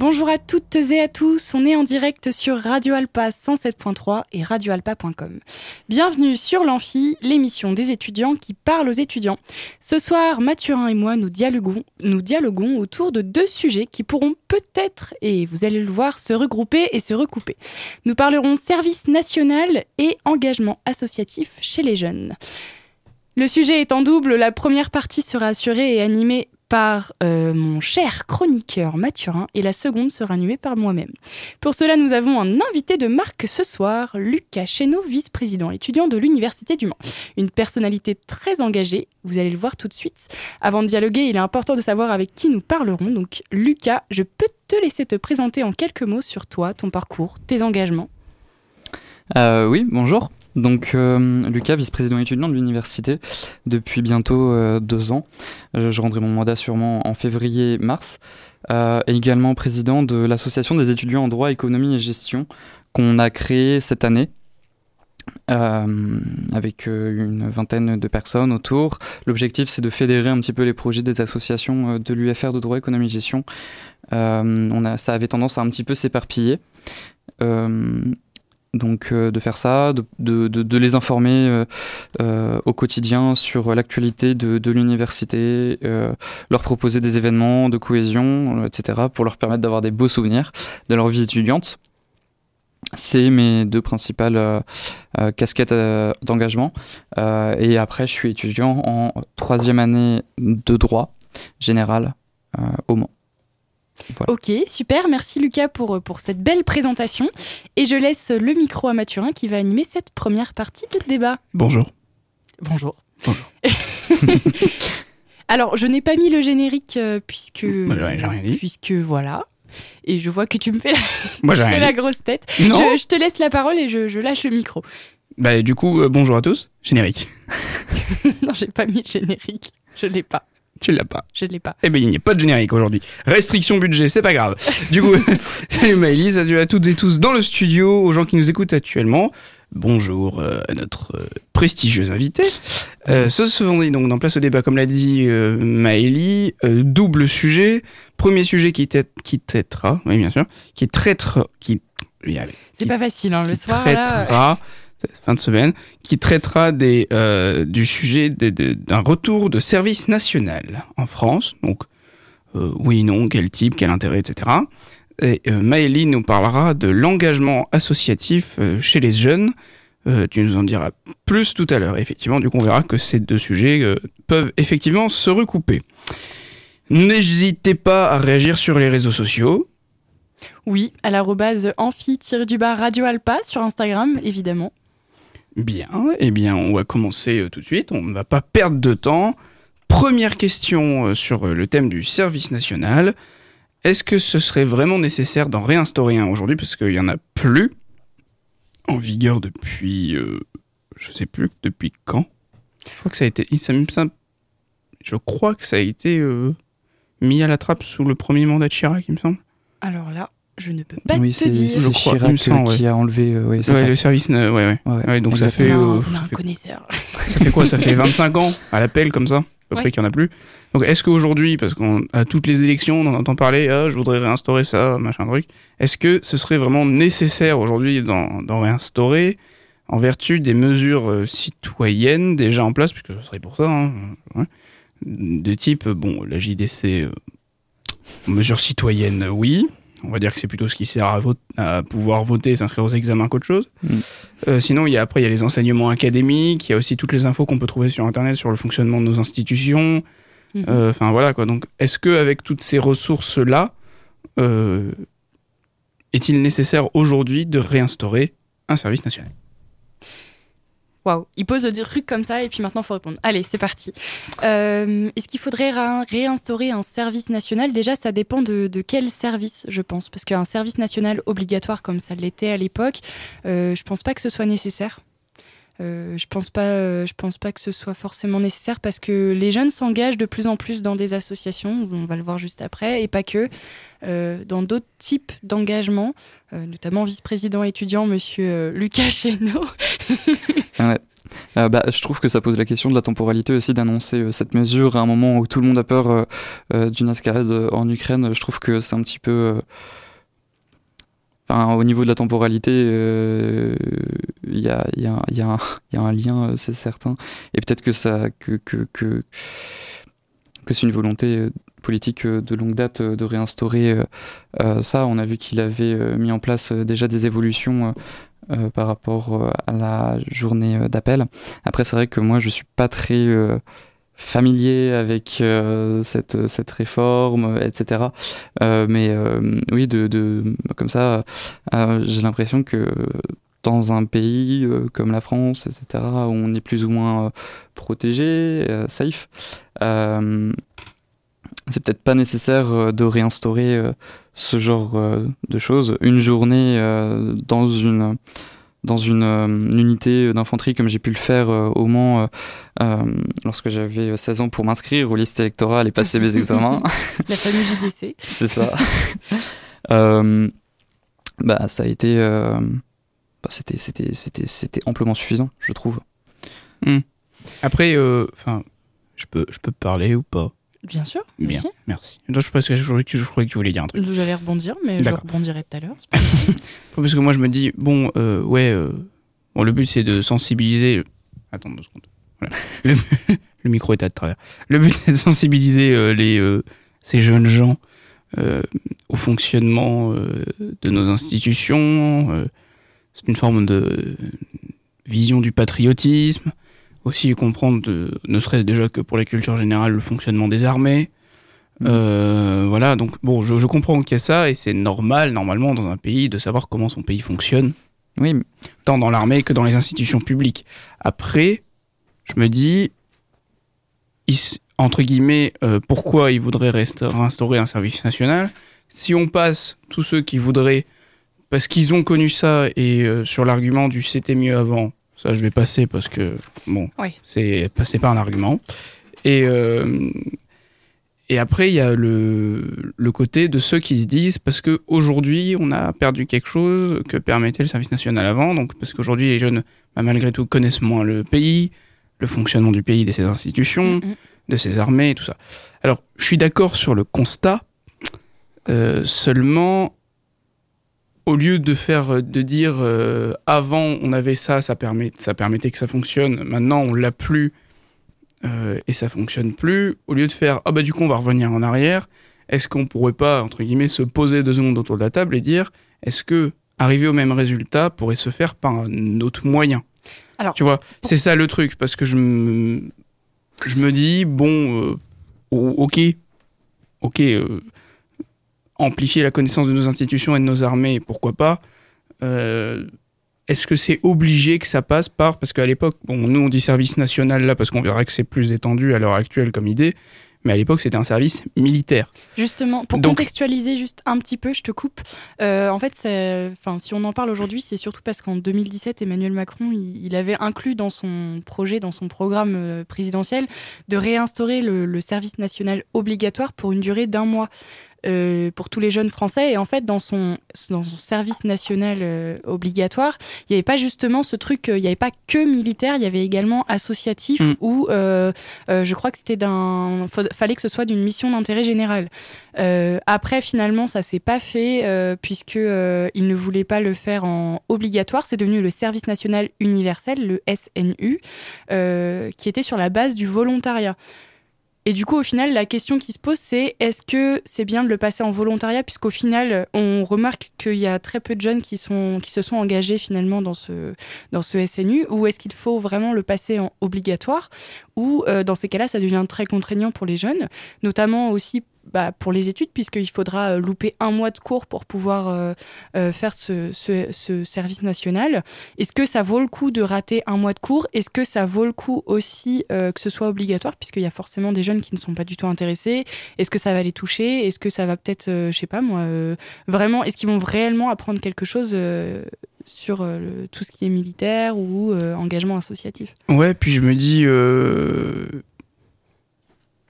Bonjour à toutes et à tous, on est en direct sur Radio Alpa 107.3 et radioalpa.com. Bienvenue sur l'Amphi, l'émission des étudiants qui parlent aux étudiants. Ce soir, Mathurin et moi nous dialoguons, nous dialoguons autour de deux sujets qui pourront peut-être, et vous allez le voir, se regrouper et se recouper. Nous parlerons service national et engagement associatif chez les jeunes. Le sujet est en double, la première partie sera assurée et animée par euh, mon cher chroniqueur Mathurin et la seconde sera animée par moi-même. Pour cela, nous avons un invité de marque ce soir, Lucas Chéneau, vice-président étudiant de l'Université du Mans. Une personnalité très engagée, vous allez le voir tout de suite. Avant de dialoguer, il est important de savoir avec qui nous parlerons. Donc, Lucas, je peux te laisser te présenter en quelques mots sur toi, ton parcours, tes engagements? Euh, oui, bonjour. Donc euh, Lucas, vice-président étudiant de l'université depuis bientôt euh, deux ans. Je, rendrai mon mandat sûrement en février-mars. Euh, et également président de l'association des étudiants en droit, économie et gestion qu'on a créée cette année. Avec une vingtaine de personnes autour. L'objectif, c'est de fédérer un petit peu les projets des associations de l'UFR de droit, économie et gestion. ça avait tendance à un petit peu s'éparpiller. Donc euh, de faire ça, de, de, de, les informer euh, euh, au quotidien sur l'actualité de, de l'université, euh, leur proposer des événements de cohésion, etc., pour leur permettre d'avoir des beaux souvenirs de leur vie étudiante. C'est mes deux principales euh, casquettes d'engagement. et après, je suis étudiant en troisième année de droit général au Mans. Voilà. Ok, super. Merci Lucas pour, pour cette belle présentation. Et je laisse le micro à Mathurin qui va animer cette première partie de débat. Bonjour. Bonjour. Bonjour. Alors, je n'ai pas mis le générique euh, puisque. Bah, j'ai rien dit. Puisque voilà. Et je vois que tu me fais la, Moi, j'ai fais rien la dit. grosse tête. Non. Je, je te laisse la parole et je, je lâche le micro. Bah, du coup, euh, bonjour à tous. Générique. non, j'ai pas mis le générique. Je l'ai pas. Tu l'as pas. Je l'ai pas. Eh ben, il n'y a pas de générique aujourd'hui. Restriction budget, c'est pas grave. Du coup, salut Maëlys, salut à toutes et tous dans le studio, aux gens qui nous écoutent actuellement. Bonjour euh, à notre euh, prestigieux invité. Euh, ce vendredi, donc, dans Place au débat, comme l'a dit euh, Maëlie, double sujet. Premier sujet qui, qui traitera, oui, bien sûr, qui traitera, qui. C'est pas facile, hein, le soir. Là, traitera, fin de semaine, qui traitera des, euh, du sujet d'un retour de service national en France. Donc, euh, oui, non, quel type, quel intérêt, etc. Et euh, Maëlie nous parlera de l'engagement associatif euh, chez les jeunes. Euh, tu nous en diras plus tout à l'heure. Effectivement, du coup, on verra que ces deux sujets peuvent effectivement se recouper. N'hésitez pas à réagir sur les réseaux sociaux. Oui, à l'arrobase amphi-du-bas Radio Alpa sur Instagram, évidemment. Bien, eh bien, on va commencer euh, tout de suite. On ne va pas perdre de temps. Première question euh, sur euh, le thème du service national. Est-ce que ce serait vraiment nécessaire d'en réinstaurer un aujourd'hui? Parce qu'il y en a plus en vigueur depuis, euh, je sais plus depuis quand. Je crois que ça a été, mis à la trappe sous le premier mandat de Chirac, il me semble. Alors là, je ne peux pas oui, te c'est dire. Je c'est crois, Chirac me semble, euh, qui a enlevé. euh, ouais, Ouais, le service, euh, ouais, ouais. Ouais, Ouais, donc ça fait, Non, euh, on a ça un fait connaisseur. Ça fait quoi Ça fait 25 ans à l'appel comme ça À peu Ouais. près qu'il n'y en a plus. Donc est-ce qu'aujourd'hui, parce qu'à toutes les élections, on en entend parler, ah, je voudrais réinstaurer ça, machin truc, est-ce que ce serait vraiment nécessaire aujourd'hui d'en réinstaurer en vertu des mesures euh, citoyennes déjà en place, puisque ce serait pour ça, hein, ouais, de type, euh, bon, la JDC, euh, mesures citoyennes, oui. On va dire que c'est plutôt ce qui sert à, vote- à pouvoir voter, s'inscrire aux examens qu'autre chose. Mm. Euh, sinon, il y a, après, il y a les enseignements académiques, il y a aussi toutes les infos qu'on peut trouver sur Internet sur le fonctionnement de nos institutions. Mhm. Euh, Enfin, voilà, quoi. Donc, est-ce qu'avec toutes ces ressources-là, euh, est-il nécessaire aujourd'hui de réinstaurer un service national? Il pose des trucs comme ça et puis maintenant il faut répondre. Allez, c'est parti. Euh, Est-ce qu'il faudrait ra- réinstaurer un service national? Déjà, ça dépend de, quel service, je pense. Parce qu'un service national obligatoire comme ça l'était à l'époque, euh, je pense pas que ce soit nécessaire. Euh, je pense pas, euh, je pense pas que ce soit forcément nécessaire parce que les jeunes s'engagent de plus en plus dans des associations, on va le voir juste après, et pas que, dans d'autres types d'engagements, euh, notamment vice-président étudiant Monsieur Lucas Chéneau. Ouais. Euh, bah, je trouve que ça pose la question de la temporalité aussi d'annoncer euh, cette mesure à un moment où tout le monde a peur euh, d'une escalade en Ukraine. Je trouve que c'est un petit peu. Enfin, au niveau de la temporalité, il y, a, y, a, y, a y a un lien, c'est certain. Et peut-être que ça, que, que, que, que c'est une volonté politique de longue date de réinstaurer ça. On a vu qu'il avait mis en place déjà des évolutions euh, par rapport euh, à la journée euh, d'appel. Après, c'est vrai que moi, je suis pas très familier avec cette, cette réforme, etc. Mais oui, de, de, comme ça, j'ai l'impression que dans un pays comme la France, etc., où on est plus ou moins protégé, safe, c'est peut-être pas nécessaire de réinstaurer ce genre euh, de choses. Une journée euh, dans une dans une, euh, une unité d'infanterie comme j'ai pu le faire euh, au Mans euh, euh, lorsque j'avais 16 ans pour m'inscrire aux listes électorales et passer mes examens. La famille JDC. C'est ça. Euh, bah ça a été euh, bah, c'était c'était c'était c'était amplement suffisant, je trouve. Après, euh, enfin, je peux, je peux parler ou pas? Bien sûr. Bien, merci. Je, pense que je, croyais que- je croyais que tu voulais dire un truc. J'allais rebondir, mais je rebondirai tout à l'heure. Parce que moi, je me dis, bon, euh, ouais, euh, bon, le but, c'est de sensibiliser. Attends deux secondes. Voilà. Le, le micro est à travers. Le but, c'est de sensibiliser euh, les, ces jeunes gens au fonctionnement de nos institutions. c'est une forme de vision du patriotisme. Aussi comprendre, de- ne serait-ce déjà que pour la culture générale, le fonctionnement des armées. Euh, voilà, donc bon, je, je comprends qu'il y a ça et c'est normal, normalement, dans un pays, de savoir comment son pays fonctionne, Oui, tant dans l'armée que dans les institutions publiques. Après, je me dis, il entre guillemets, euh, pourquoi ils voudraient réinstaurer un service national? Si on passe tous ceux qui voudraient, parce qu'ils ont connu ça et euh, sur l'argument du c'était mieux avant, ça je vais passer parce que bon, Oui. c'est c'est pas un argument. Et euh, et après, il y a le, le côté de ceux qui se disent parce que aujourd'hui on a perdu quelque chose que permettait le service national avant. Donc, parce qu'aujourd'hui, les jeunes, bah, malgré tout, connaissent moins le pays, le fonctionnement du pays, de ses institutions, Mm, mm. de ses armées et tout ça. Alors, je suis d'accord sur le constat. euh, seulement, au lieu de faire, de dire euh, avant on avait ça, ça, permet, ça permettait que ça fonctionne, maintenant on l'a plus euh, et ça fonctionne plus, au lieu de faire ah bah du coup on va revenir en arrière, est-ce qu'on pourrait pas entre guillemets se poser deux secondes autour de la table et dire est-ce que arriver au même résultat pourrait se faire par un autre moyen? Alors, tu vois, c'est ça le truc parce que je me je me dis bon euh, o- ok. Ok euh, amplifier la connaissance de nos institutions et de nos armées pourquoi pas Euh, est-ce que c'est obligé que ça passe par parce qu'à l'époque bon nous on dit service national là parce qu'on verra que c'est plus étendu à l'heure actuelle comme idée mais à l'époque c'était un service militaire Justement, pour Donc- contextualiser juste un petit peu, je te coupe. Euh, en fait, enfin, si on en parle aujourd'hui, c'est surtout parce qu'en 2017, Emmanuel Macron, il, il avait inclus dans son projet, dans son programme euh, présidentiel, de réinstaurer le, le service national obligatoire pour une durée d'un mois. Euh, pour tous les jeunes français et en fait dans son dans son service national euh, obligatoire il n'y avait pas justement ce truc euh, il n'y avait pas que militaire il y avait également associatif Mm. ou euh, euh, je crois que c'était d'un fa- fallait que ce soit d'une mission d'intérêt général après, finalement, ça s'est pas fait puisque il ne voulait pas le faire en obligatoire. C'est devenu le service national universel, le SNU, qui était sur la base du volontariat. Et du coup, au final, la question qui se pose, c'est est-ce que c'est bien de le passer en volontariat, puisqu'au final, on remarque qu'il y a très peu de jeunes qui, se sont engagés finalement dans ce, dans ce SNU, ou est-ce qu'il faut vraiment le passer en obligatoire, euh, dans ces cas-là, ça devient très contraignant pour les jeunes, notamment aussi bah, pour les études, puisqu'il faudra euh, louper un mois de cours pour pouvoir euh, faire ce, ce- ce service national. Est-ce que ça vaut le coup de rater un mois de cours? Est-ce que ça vaut le coup aussi que ce soit obligatoire, puisqu'il y a forcément des jeunes qui ne sont pas du tout intéressés. Est-ce que ça va les toucher? Est-ce que ça va peut-être, je sais pas moi, vraiment, est-ce qu'ils vont réellement apprendre quelque chose sur euh, le- tout ce qui est militaire ou euh, engagement associatif. Ouais, puis je me dis. euh,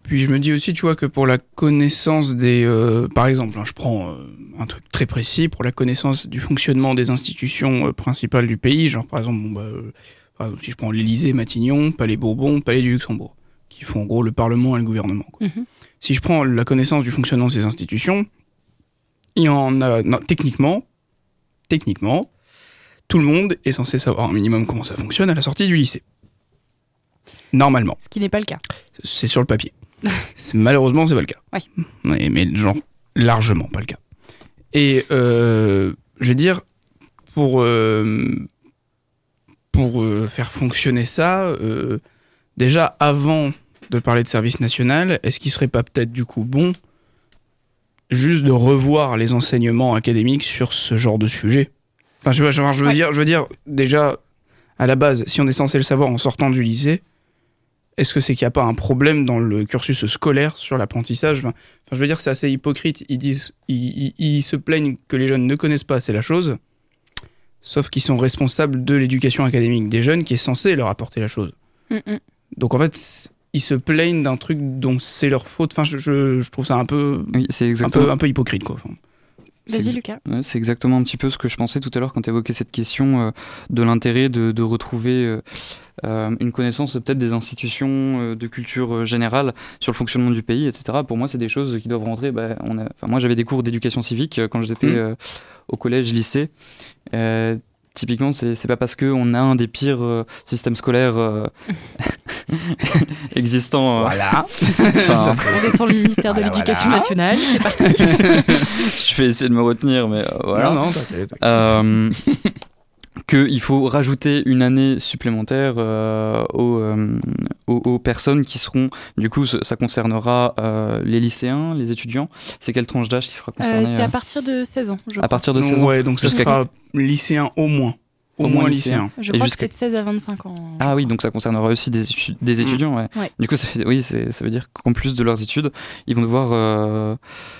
Puis je me dis aussi, tu vois, que pour la connaissance des. euh, Par exemple, hein, je prends euh, un truc très précis, pour la connaissance du fonctionnement des institutions euh, principales du pays, genre par exemple, bon, bah, par exemple, si je prends l'Élysée, Matignon, Palais Bourbon, Palais du Luxembourg, qui font en gros le Parlement et le gouvernement. quoi. Mhm. Si je prends la connaissance du fonctionnement de ces institutions, il y en a. non, techniquement, techniquement, tout le monde est censé savoir un minimum comment ça fonctionne à la sortie du lycée. Normalement. Ce qui n'est pas le cas. C'est sur le papier. C'est- Malheureusement, c'est pas le cas. Oui. Mais, mais genre, largement pas le cas. Et euh, je veux dire, pour, euh, pour euh, faire fonctionner ça, déjà avant de parler de service national, est-ce qu'il serait pas peut-être du coup bon juste de revoir les enseignements académiques sur ce genre de sujet? Enfin, je veux, je veux- je veux Ouais. dire, je veux dire, déjà, à la base, si on est censé le savoir en sortant du lycée, est-ce que c'est qu'il n'y a pas un problème dans le cursus scolaire sur l'apprentissage? Enfin, je veux dire, c'est assez hypocrite. Ils disent, ils, ils- ils se plaignent que les jeunes ne connaissent pas, c'est la chose. Sauf qu'ils sont responsables de l'éducation académique des jeunes qui est censée leur apporter la chose. Mm, mm. Donc en fait, ils se plaignent d'un truc dont c'est leur faute. Enfin, je, je- je trouve ça un peu, Oui, un peu, un peu hypocrite, quoi. Enfin, Vas-y, C'est- Lucas. C'est exactement un petit peu ce que je pensais tout à l'heure quand tu évoquais cette question euh, de l'intérêt de, de retrouver euh, euh, une connaissance peut-être des institutions euh, de culture générale sur le fonctionnement du pays, etc. Pour moi, c'est des choses qui doivent rentrer. bah, on a... enfin, moi, j'avais des cours d'éducation civique quand j'étais euh, au collège, lycée. Typiquement, c'est c'est pas parce qu'on a un des pires euh, systèmes scolaires euh, existants. euh, Voilà. enfin, Ça, On est sur le ministère de l'Éducation voilà. nationale. C'est parti. je vais essayer de me retenir, mais euh, voilà. Non, non, t'inquiète. Euh, qu'il faut rajouter une année supplémentaire euh, aux, euh, personnes qui seront, du coup, ce- ça concernera euh, les lycéens, les étudiants. C'est quelle tranche d'âge qui sera Euh, concernée c'est euh, à partir de 16 ans, je à partir de Donc, 16 ans Ouais, donc ce Jusqu'à- sera lycéen au moins. Au, moins, lycéen. Je Et crois jusqu'à- que c'est de 16 à 25 ans. Ah oui, donc ça concernera aussi des, Mm. étudiants, ouais. Ouais. Du coup, ça, fait, oui, c'est- ça veut dire qu'en plus de leurs études, ils vont devoir euh,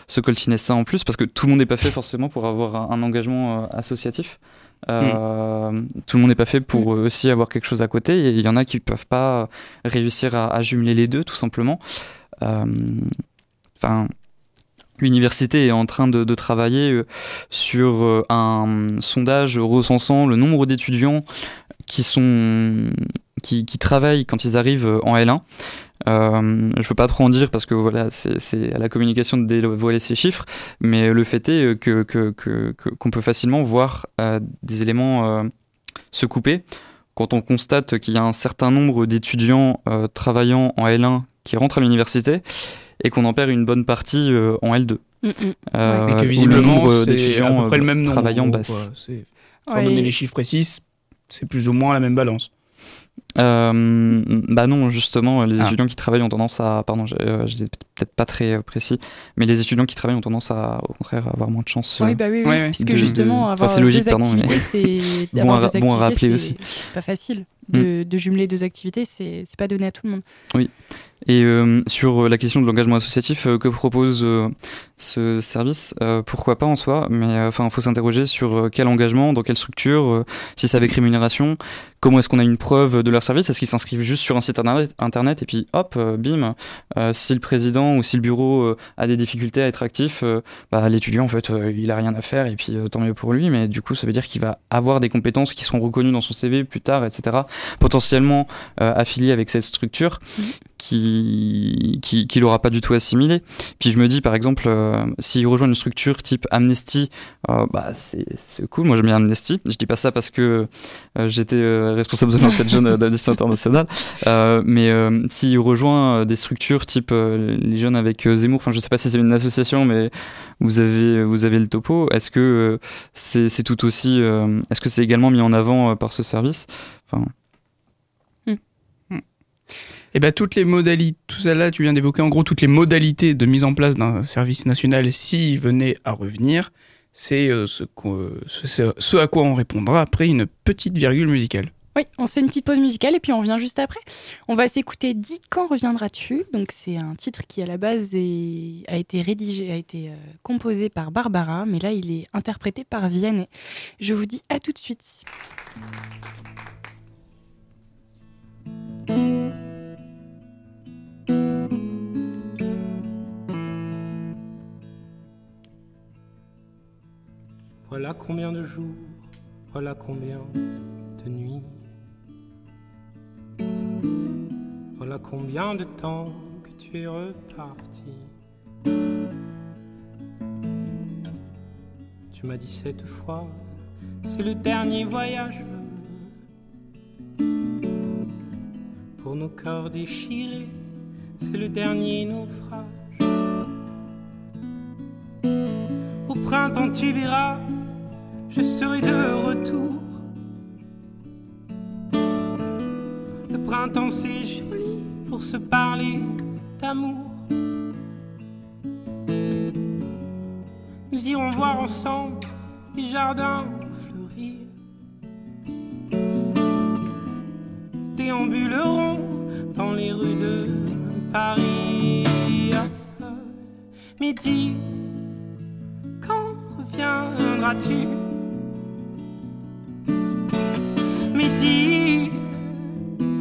se coltiner ça en plus, parce que tout le monde n'est pas fait forcément pour avoir un, un engagement euh, associatif. Euh, Tout le monde n'est pas fait pour euh, aussi avoir quelque chose à côté, et il y en a qui peuvent pas réussir à, à jumeler les deux, tout simplement. Euh, Enfin. L'université est en train de, de travailler euh, sur euh, un sondage recensant le nombre d'étudiants qui sont qui, qui travaillent quand ils arrivent euh, en L1. Euh, je veux pas trop en dire parce que voilà, c'est à la communication de dévoiler ces chiffres, mais le fait est que que- qu'on peut facilement voir euh, des éléments euh, se couper quand on constate qu'il y a un certain nombre d'étudiants euh, travaillant en L1 qui rentrent à l'université et qu'on en perd une bonne partie euh, en L2. Mm, mm. Euh, Et que le visiblement, nombre d'étudiants le euh, même nombre. travaillant quoi. C'est- Sans Ouais. donner les chiffres précis, c'est plus ou moins la même balance. Euh, bah non, justement, les Ah. étudiants qui travaillent ont tendance à, pardon, euh, j'étais peut-être pas très euh, précis, mais les étudiants qui travaillent ont tendance à, au contraire, à avoir moins de chance. euh, Oui, bah oui, oui, Ouais, ouais. puisque De- de- justement, enfin, avoir c'est logique, deux pardon, mais- activités, c'est Bon à- bon rappeler aussi. Mm. c'est pas facile de, de jumeler deux activités, c'est pas donné à tout le monde. Et euh, sur la question de l'engagement associatif euh, que propose euh, ce service, euh, pourquoi pas en soi, mais euh, enfin, il faut s'interroger sur euh, quel engagement, dans quelle structure, euh, si c'est avec rémunération, comment est-ce qu'on a une preuve de service, est-ce qu'ils s'inscrivent juste sur un site internet, et puis hop, euh, bim, euh, si le président ou si le bureau euh, a des difficultés à être actif, bah, l'étudiant en fait, il a rien à faire et puis tant mieux pour lui, mais du coup ça veut dire qu'il va avoir des compétences qui seront reconnues dans son CV plus tard, etc. Potentiellement euh, affilié avec cette structure qui qui qui l'aura pas du tout assimilé. Puis je me dis par exemple euh, s'il rejoint une structure type Amnesty, euh, bah c'est c'est cool. Moi j'aime bien Amnesty. Je dis pas ça parce que euh, j'étais responsable de l'enquête jeune d'Amnesty International, mais s'il rejoint des structures type les jeunes avec Zemmour, enfin je sais pas si c'est une association, mais vous avez vous avez le topo. Est-ce que c'est c'est tout aussi est-ce que c'est également mis en avant par ce service? Enfin Et ben toutes les modalités, tout ça là, tu viens d'évoquer en gros toutes les modalités de mise en place d'un service national s'il venait à revenir, c'est euh, ce, qu'o- ce- à quoi on répondra après une petite virgule musicale. Oui, on se fait une petite pause musicale et puis on revient juste après. On va s'écouter Dis quand reviendras-tu? Donc c'est un titre qui à la base a été rédigé, a été euh, composé par Barbara, mais là il est interprété par Vianney. Je vous dis à tout de suite. Voilà combien de jours, voilà combien de nuits. Voilà combien de temps que tu es reparti. Tu m'as dit cette fois, c'est le dernier voyage. Pour nos corps déchirés, c'est le dernier naufrage. Au printemps, tu verras, je serai de retour. Le printemps, c'est joli pour se parler d'amour. Nous irons voir ensemble les jardins fleurir. Nous déambulerons dans les rues de Paris. Ah, ah. Mais dis, quand reviendras-tu?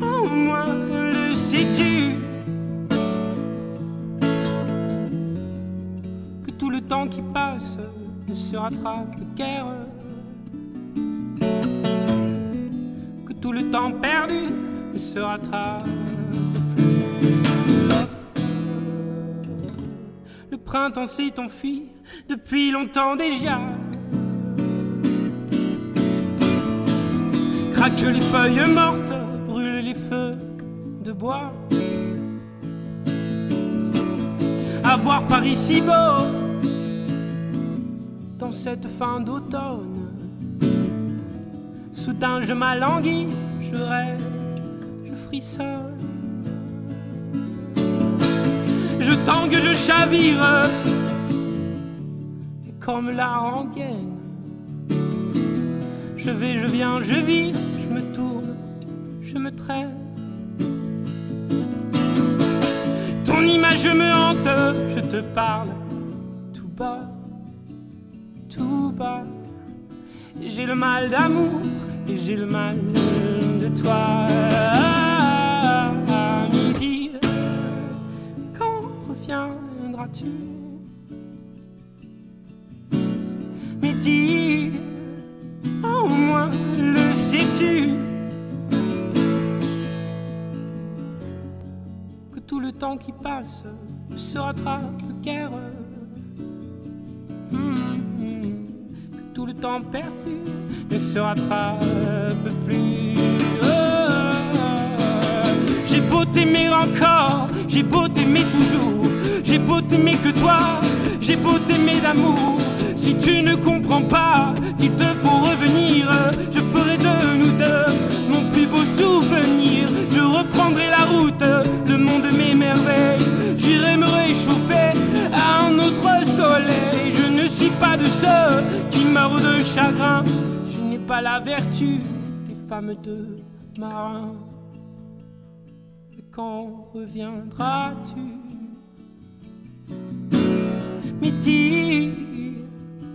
Au moins le sais-tu? Que tout le temps qui passe ne se rattrape guère Que tout le temps perdu ne se rattrape plus. Le printemps s'est enfui depuis longtemps déjà. Craque les feuilles mortes, brûle les feux de bois. À voir Paris si beau dans cette fin d'automne. Soudain je m'alanguis, je rêve, je frissonne. Je tangue, je chavire, et comme la rengaine, je vais, je viens, je vis, je me tourne, je me traîne. Ton image me hante, je te parle tout bas, tout bas. J'ai le mal d'amour et j'ai le mal de toi. À midi, quand reviendras-tu? Au moins le sais-tu Que tout le temps qui passe ne se rattrape guère. Hum. Que tout le temps perdu ne se rattrape plus. J'ai beau t'aimer encore, j'ai beau t'aimer toujours, j'ai beau t'aimer que toi, j'ai beau t'aimer d'amour. Si tu ne comprends pas qu'il te faut revenir, je ferai de nous deux mon plus beau souvenir. Je reprendrai la route, le monde merveilles. J'irai me réchauffer à un autre soleil. Je ne suis pas de ceux qui meurent de chagrin. Je n'ai pas la vertu des femmes de marins. Mais quand reviendras-tu? Mais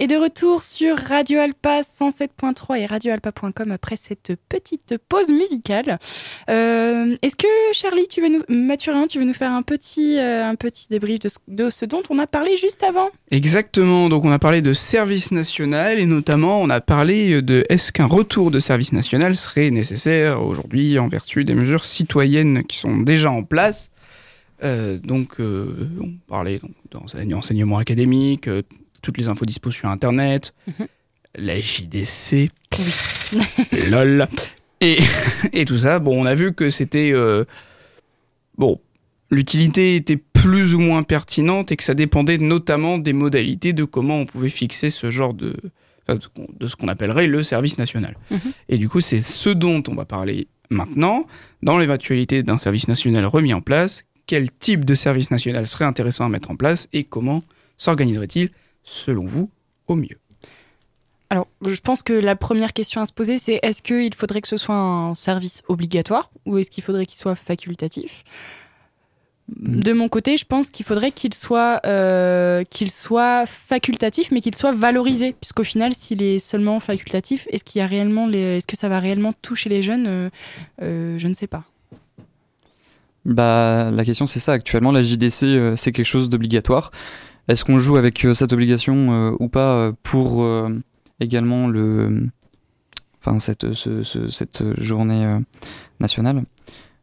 Et de retour sur Radio Alpa 107.3 et radioalpa.com après cette petite pause musicale. Euh, Est-ce que Charlie, tu veux nous, Mathurin, tu veux nous faire un petit, euh, un petit débrief de ce, dont on a parlé juste avant? Exactement, donc on a parlé de service national et notamment on a parlé de est-ce qu'un retour de service national serait nécessaire aujourd'hui en vertu des mesures citoyennes qui sont déjà en place? Euh, donc on parlait donc, d'enseignement académique, toutes les infos dispo sur internet, Mhm. la JDC, lol, et, et tout ça. Bon, on a vu que c'était... euh, bon, l'utilité était plus ou moins pertinentes et que ça dépendait notamment des modalités de comment on pouvait fixer ce genre de, enfin, de ce qu'on- de ce qu'on appellerait le service national. Mhm. Et du coup, c'est ce dont on va parler maintenant, dans l'éventualité d'un service national remis en place, quel type de service national serait intéressant à mettre en place et comment s'organiserait-il, selon vous, au mieux. Alors, je pense que la première question à se poser, c'est est-ce qu'il faudrait que ce soit un service obligatoire ou est-ce qu'il faudrait qu'il soit facultatif? De mon côté, je pense qu'il faudrait qu'il soit, euh, qu'il soit facultatif, mais qu'il soit valorisé, puisqu'au final, s'il est seulement facultatif, est-ce qu'il y a réellement, les... est-ce que ça va réellement toucher les jeunes? Euh, euh, Je ne sais pas. Bah, la question c'est ça. Actuellement, la JDC euh, c'est quelque chose d'obligatoire. Est-ce qu'on joue avec euh, cette obligation euh, ou pas euh, pour euh, également le, enfin cette ce- ce- cette journée euh, nationale?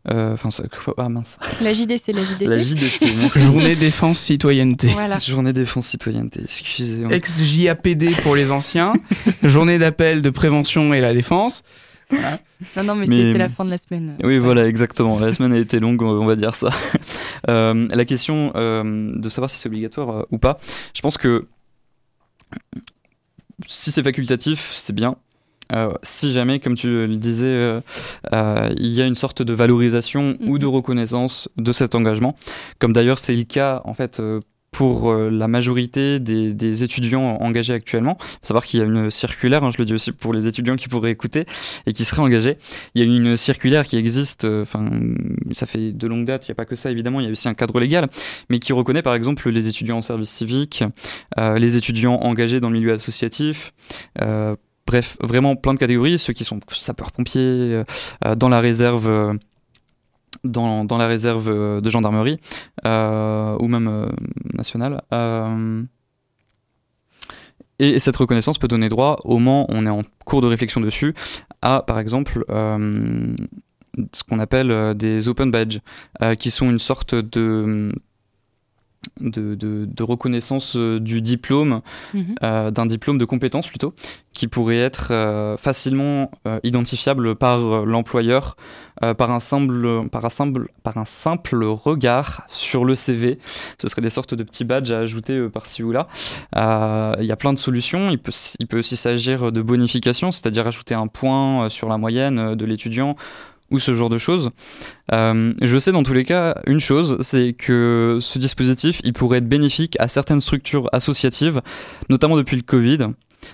Enfin, ah mince. La JDC, la JDC. La JDC. merci. Journée défense citoyenneté. Voilà. Journée défense citoyenneté. Excusez-moi. Ex-JAPD pour les anciens, journée d'appel de prévention et la défense. Non, non, mais, Mais- c'est- la fin de la semaine. Oui, voilà, exactement. La semaine a été longue, on va dire ça. Euh, la question euh, de savoir si c'est obligatoire euh, ou pas, je pense que si c'est facultatif, c'est bien. Si jamais, comme tu le disais, il y a une sorte de valorisation ou de Mhm. reconnaissance de cet engagement, comme d'ailleurs c'est le cas en fait pour euh, la majorité des, étudiants engagés actuellement. Faut savoir qu'il y a une circulaire, hein, je le dis aussi pour les étudiants qui pourraient écouter et qui seraient engagés. Il y a une circulaire qui existe, euh, enfin, ça fait de longue date, il n'y a pas que ça évidemment, il y a aussi un cadre légal, mais qui reconnaît par exemple les étudiants en service civique, euh, les étudiants engagés dans le milieu associatif, bref, vraiment plein de catégories, ceux qui sont sapeurs-pompiers, dans la réserve. Dans, la réserve euh, de gendarmerie euh, ou même euh, nationale. Et cette reconnaissance peut donner droit, au moment où on est en cours de réflexion dessus, à par exemple ce qu'on appelle des open badges, qui sont une sorte de, de, de, de reconnaissance euh, du diplôme, Mhm. euh, d'un diplôme de compétence plutôt, qui pourrait être euh, facilement euh, identifiable par l'employeur par, un simple, par, un simple, par un simple regard sur le CV. Ce seraient des sortes de petits badges à ajouter par-ci ou là. Il y a plein de solutions. Il peut, il peut aussi s'agir de bonification, c'est-à-dire ajouter un point sur la moyenne de l'étudiant ou ce genre de choses. Euh, je sais dans tous les cas une chose, c'est que ce dispositif, il pourrait être bénéfique à certaines structures associatives, notamment depuis le Covid.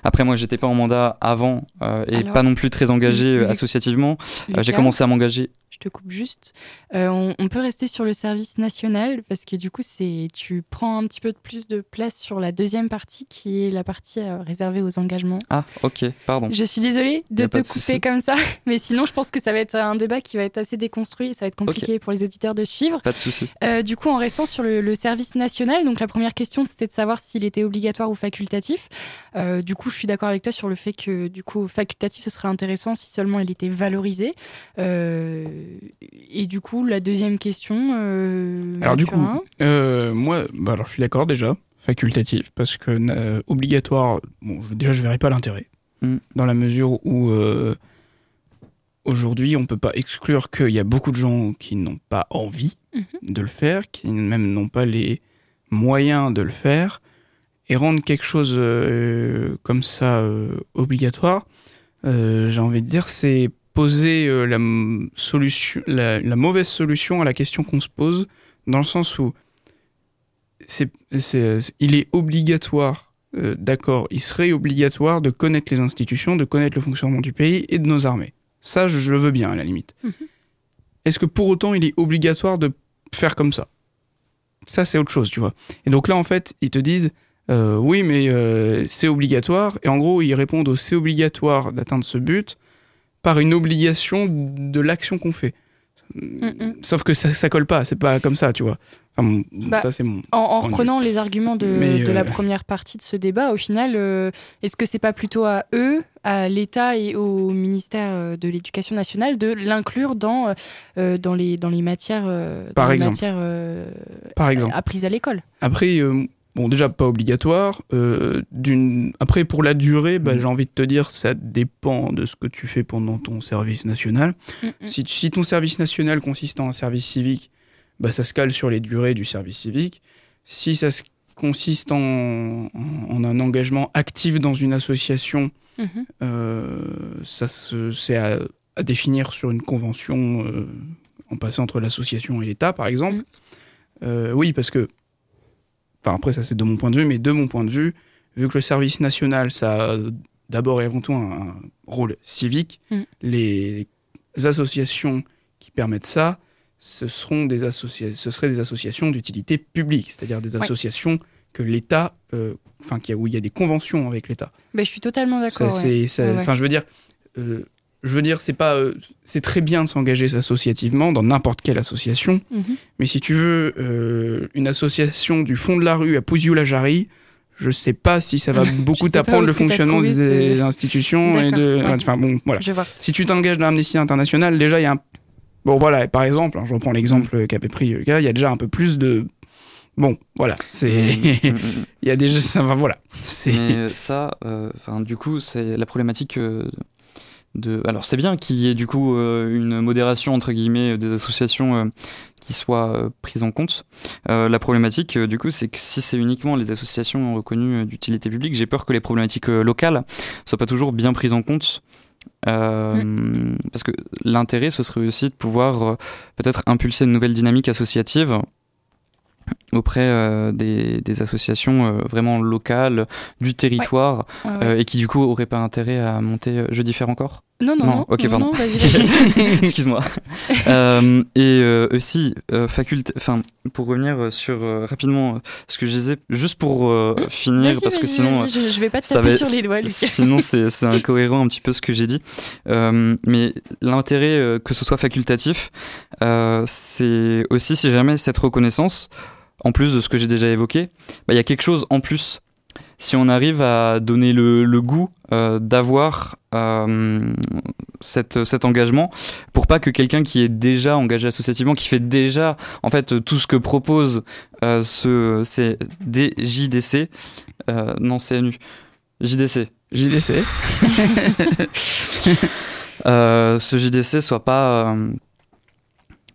Après moi, j'étais pas en mandat avant euh, et Alors, pas non plus très engagé euh, associativement. Euh, J'ai commencé à m'engager. je te coupe juste. Euh, on, on peut rester sur le service national parce que du coup, c'est tu prends un petit peu de plus de place sur la deuxième partie qui est la partie réservée aux engagements. Ah, ok, pardon. Je suis désolée de te de couper comme ça, mais sinon, je pense que ça va être un débat qui va être assez déconstruit et ça va être compliqué pour les auditeurs de suivre. Pas de souci. Du coup, en restant sur le, le service national, donc la première question c'était de savoir s'il était obligatoire ou facultatif. Du coup, je suis d'accord avec toi sur le fait que du coup facultatif ce serait intéressant si seulement il était valorisé. Euh, et du coup, la deuxième question. euh, Alors du coup, euh, moi, bah alors je suis d'accord déjà, facultatif, parce que euh, obligatoire, bon, je- déjà je verrais pas l'intérêt, Mm. dans la mesure où euh, aujourd'hui on peut pas exclure qu'il y a beaucoup de gens qui n'ont pas envie Mhm. de le faire, qui même n'ont pas les moyens de le faire, et rendre quelque chose euh, comme ça euh, obligatoire, euh, j'ai envie de dire, c'est poser la, solution, la, la mauvaise solution à la question qu'on se pose, dans le sens où c'est, il est obligatoire, d'accord, il serait obligatoire de connaître les institutions, de connaître le fonctionnement du pays et de nos armées. Ça, je, je le veux bien, à la limite. Mhm. Est-ce que pour autant, il est obligatoire de faire comme ça? Ça, c'est autre chose, tu vois. Et donc là, en fait, ils te disent, euh, oui, mais euh, c'est obligatoire. Et en gros, ils répondent au c'est obligatoire d'atteindre ce but par une obligation de l'action qu'on fait. Sauf que ça, ça colle pas, c'est pas comme ça, tu vois. Enfin, bon, Bah, ça, c'est mon. En, reprenant les arguments de, la euh, première partie de ce débat, au final, euh, est-ce que c'est pas plutôt à eux, à l'État et au ministère de l'Éducation nationale de l'inclure dans, euh, dans, les, dans les matières, dans les matières Par exemple. apprises à l'école? Après, bon, déjà pas obligatoire. euh. Après, pour la durée, bah, Mhm. j'ai envie de te dire, ça dépend de ce que tu fais pendant ton service national. Mm, mm. Si, si ton service national consiste en un service civique, bah, ça se cale sur les durées du service civique. Si ça se consiste en, en- en un engagement actif dans une association, Mhm. euh, ça c'est à, à définir sur une convention euh, en passant entre l'association et l'État, par exemple. Euh, oui, parce que, enfin après ça c'est de mon point de vue, mais de mon point de vue, vu que le service national, ça a d'abord et avant tout un, un rôle civique, Mhm. les associations qui permettent ça, ce, seront des associa- ce seraient des associations d'utilité publique, c'est-à-dire des Ouais. associations que l'État, euh, enfin où il y a des conventions avec l'État. Ben, je suis totalement d'accord. ouais. Ouais, je veux dire, euh, je veux dire, c'est pas, euh, c'est très bien de s'engager associativement dans n'importe quelle association, Mhm. mais si tu veux euh, une association du fond de la rue à Pouziou-la-Jarry, je sais pas si ça va beaucoup t'apprendre le fonctionnement des ce- institutions et de, ouais. enfin bon, voilà. Je vois. Si tu t'engages dans Amnesty International, déjà il y a un, bon voilà, par exemple, hein, je reprends l'exemple qu'avait pris le gars, il y a déjà un peu plus de, bon, voilà, c'est, Mm, mm, mm. il y a déjà, enfin voilà, c'est. Mais ça, euh, enfin, du coup, c'est la problématique euh, de. Alors, c'est bien qu'il y ait du coup euh, une modération entre guillemets des associations euh, qui soient euh, prises en compte. Euh, la problématique, euh, du coup, c'est que si c'est uniquement les associations reconnues euh, d'utilité publique, j'ai peur que les problématiques euh, locales soient pas toujours bien prises en compte. Euh, Parce que l'intérêt, ce serait aussi de pouvoir euh, peut-être impulser une nouvelle dynamique associative auprès euh, des, des associations euh, vraiment locales du territoire Ouais, ouais. euh, et qui du coup auraient pas intérêt à monter je diffère encore? Non, non, non, non. ok, non, pardon. excuse-moi et aussi faculté enfin pour revenir sur rapidement ce que je disais juste pour euh, finir parce que sinon je, je vais pas te ça va- sur les doigts, Lucas. Sinon, c'est incohérent un petit peu ce que j'ai dit. Mais l'intérêt que ce soit facultatif, euh, c'est aussi si jamais cette reconnaissance, en plus de ce que j'ai déjà évoqué, bah, il y a quelque chose en plus. Si on arrive à donner le, le goût euh, d'avoir euh, cette, cet engagement, pour pas que quelqu'un qui est déjà engagé associativement, qui fait déjà en fait tout ce que propose ce c'est DJDC, non CNU, JDC, JDC. ce JDC soit pas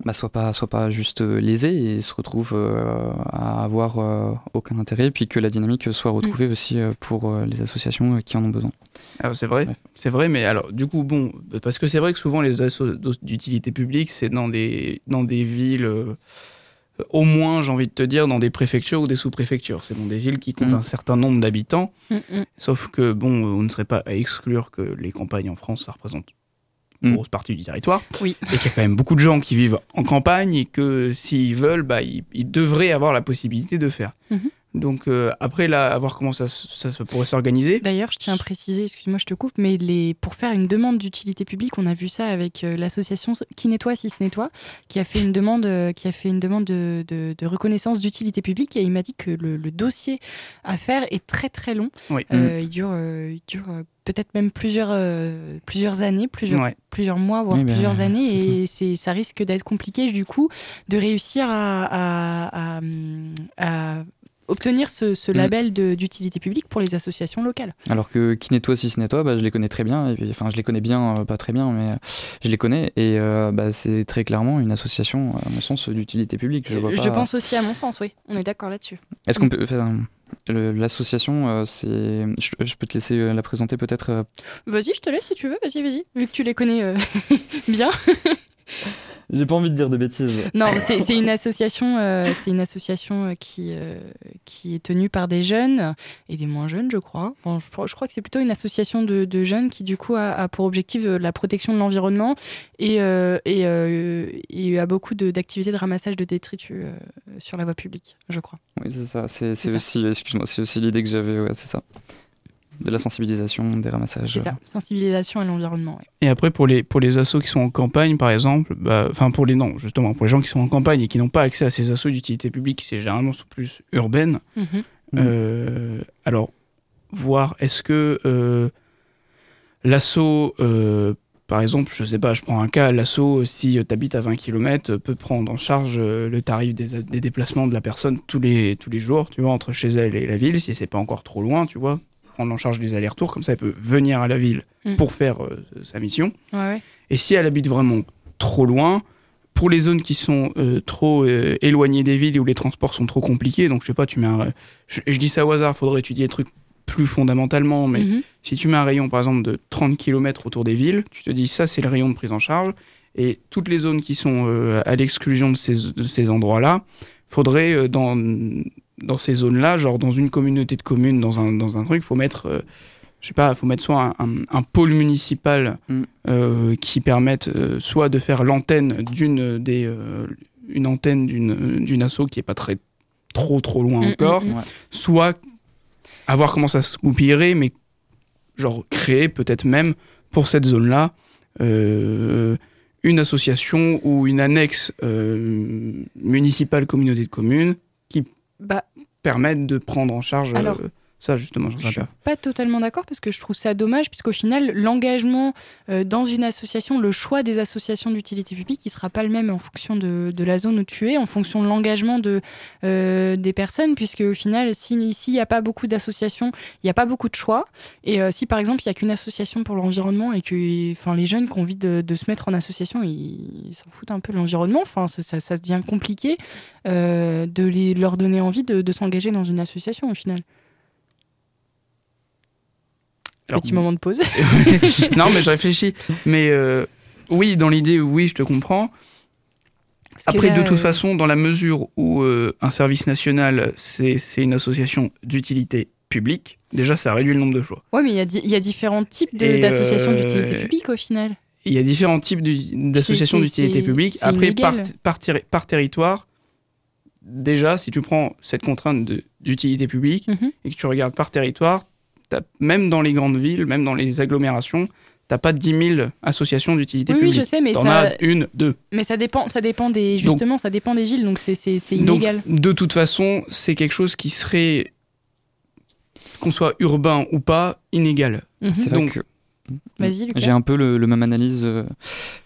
bah, soit pas soit pas juste euh, lésé et se retrouve euh, à avoir euh, aucun intérêt puis que la dynamique soit retrouvée aussi euh, pour euh, les associations euh, qui en ont besoin. Ah, c'est vrai, c'est vrai, mais alors du coup bon, parce que c'est vrai que souvent les assos d'utilité publique, c'est dans des dans des villes, euh, au moins j'ai envie de te dire dans des préfectures ou des sous-préfectures. C'est dans des villes qui comptent Mm. un certain nombre d'habitants. Mm, mm. Sauf que bon, on ne serait pas à exclure que les campagnes en France, ça représente une Mm. grosse partie du territoire. Oui. Et qu'il y a quand même beaucoup de gens qui vivent en campagne et que s'ils veulent, bah, ils, ils devraient avoir la possibilité de faire. Mhm. Donc euh, après là, à voir comment ça, ça, pourrait s'organiser. D'ailleurs, je tiens à préciser, excuse-moi, je te coupe, mais les, pour faire une demande d'utilité publique, on a vu ça avec euh, l'association Qui nettoie si se nettoie, qui a fait une demande, euh, qui a fait une demande de, de- de reconnaissance d'utilité publique, et il m'a dit que le, le dossier à faire est très très long. Oui. Euh, Il dure, euh, il dure euh, peut-être même plusieurs, euh, plusieurs années, plusieurs, Ouais. plusieurs mois, voire ben, plusieurs années, et c'est, ça risque d'être compliqué du coup de réussir à, à- à- à obtenir ce, ce Mm. label d'utilité publique pour les associations locales. Alors que qui nettoie si se nettoie, bah, je les connais très bien. Et puis, enfin, je les connais bien, euh, pas très bien, mais euh, je les connais. Et euh, bah, c'est très clairement une association, à mon sens, d'utilité publique. Je, vois Je pas- pense aussi à mon sens, oui. On est d'accord là-dessus. Est-ce qu'on peut. enfin, L'association, euh, c'est. Je, peux te laisser euh, la présenter peut-être. euh, Vas-y, je te laisse si tu veux. Vas-y, vas-y. Vu que tu les connais bien. J'ai pas envie de dire de bêtises. Non, c'est une association, euh, c'est une association euh, qui euh, qui est tenue par des jeunes et des moins jeunes, je crois. Enfin, je, je crois que c'est plutôt une association de, de jeunes qui du coup a, a pour objectif la protection de l'environnement et euh, et, euh, et a beaucoup de- d'activités de, ramassage de détritus euh, sur la voie publique, je crois. Oui, c'est ça. C'est aussi, excuse-moi, c'est aussi l'idée que j'avais. Ouais, c'est ça. De la sensibilisation, des ramassages. C'est ça, sensibilisation à l'environnement. ouais. Et après, pour les, pour les assos qui sont en campagne, par exemple, bah, enfin, pour les non, justement, pour les gens qui sont en campagne et qui n'ont pas accès à ces assos d'utilité publique, c'est généralement sont plus urbaines. Mhm. Mm. Euh, alors, voir est-ce que euh, l'asso, euh, par exemple, je sais pas, je prends un cas, l'asso, si tu habites à 20 km, peut prendre en charge euh, le tarif des, des déplacements de la personne tous les, tous les jours, tu vois, entre chez elle et la ville, si c'est pas encore trop loin, tu vois, prendre en charge des allers-retours, comme ça elle peut venir à la ville Mm. pour faire euh, sa mission. Ouais, ouais. Et si elle habite vraiment trop loin, pour les zones qui sont euh, trop euh, éloignées des villes et où les transports sont trop compliqués, donc je sais pas, tu mets un. Je, je dis ça au hasard, faudrait étudier le truc plus fondamentalement, mais Mhm. si tu mets un rayon par exemple de 30 km autour des villes, tu te dis ça c'est le rayon de prise en charge, et toutes les zones qui sont à l'exclusion de ces, de ces endroits-là, faudrait dans, dans ces zones-là, genre dans une communauté de communes, dans un, dans un truc, faut mettre, euh, je sais pas, faut mettre soit un, un- un pôle municipal Mm. euh, qui permette euh, soit de faire l'antenne d'une des euh, une antenne d'une d'une asso qui est pas très trop trop loin Mm, encore, mm. Ouais. soit à voir comment ça se goupillerait, mais genre créer peut-être même pour cette zone-là euh, une association ou une annexe euh, municipale communauté de communes Bah, permettent de prendre en charge euh, Alors, ça justement. Je suis pas. totalement d'accord parce que je trouve ça dommage puisqu'au final l'engagement euh, dans une association, le choix des associations d'utilité publique, il sera pas le même en fonction de, de la zone où tu es, en fonction de l'engagement de euh, des personnes puisque au final si s'il n'y a pas beaucoup d'associations, il n'y a pas beaucoup de choix et euh, si par exemple il y a qu'une association pour l'environnement et que enfin les jeunes qui ont envie de, de se mettre en association ils s'en foutent un peu de l'environnement, enfin ça, ça, ça devient compliqué de les, leur donner envie de, de s'engager dans une association au final. Alors, Petit moment de pause. non, mais je réfléchis. Mais euh, oui, dans l'idée, oui, je te comprends. Parce Après, là, de toute euh, façon, dans la mesure où euh, un service national, c'est une association d'utilité publique, déjà, ça réduit le nombre de choix. Ouais, mais il y, a y différents types d'associations d'utilité publique au final. Il y a différents types d'associations d'utilité publique. Après, par, par, par territoire, déjà, si tu prends cette contrainte d'utilité publique Mhm. et que tu regardes par territoire, même dans les grandes villes, même dans les agglomérations, t'as pas 10 000 associations d'utilité Oui, oui, publique. je sais, mais T'en ça, as une, deux. mais ça dépend, ça dépend des, justement, ça dépend des villes, donc c'est, c'est, c'est Donc, inégal. de toute façon, c'est quelque chose qui serait, qu'on soit urbain ou pas, inégal. Mhm. C'est vrai Donc, que Vas-y, Lucas. j'ai un peu le, le même analyse euh,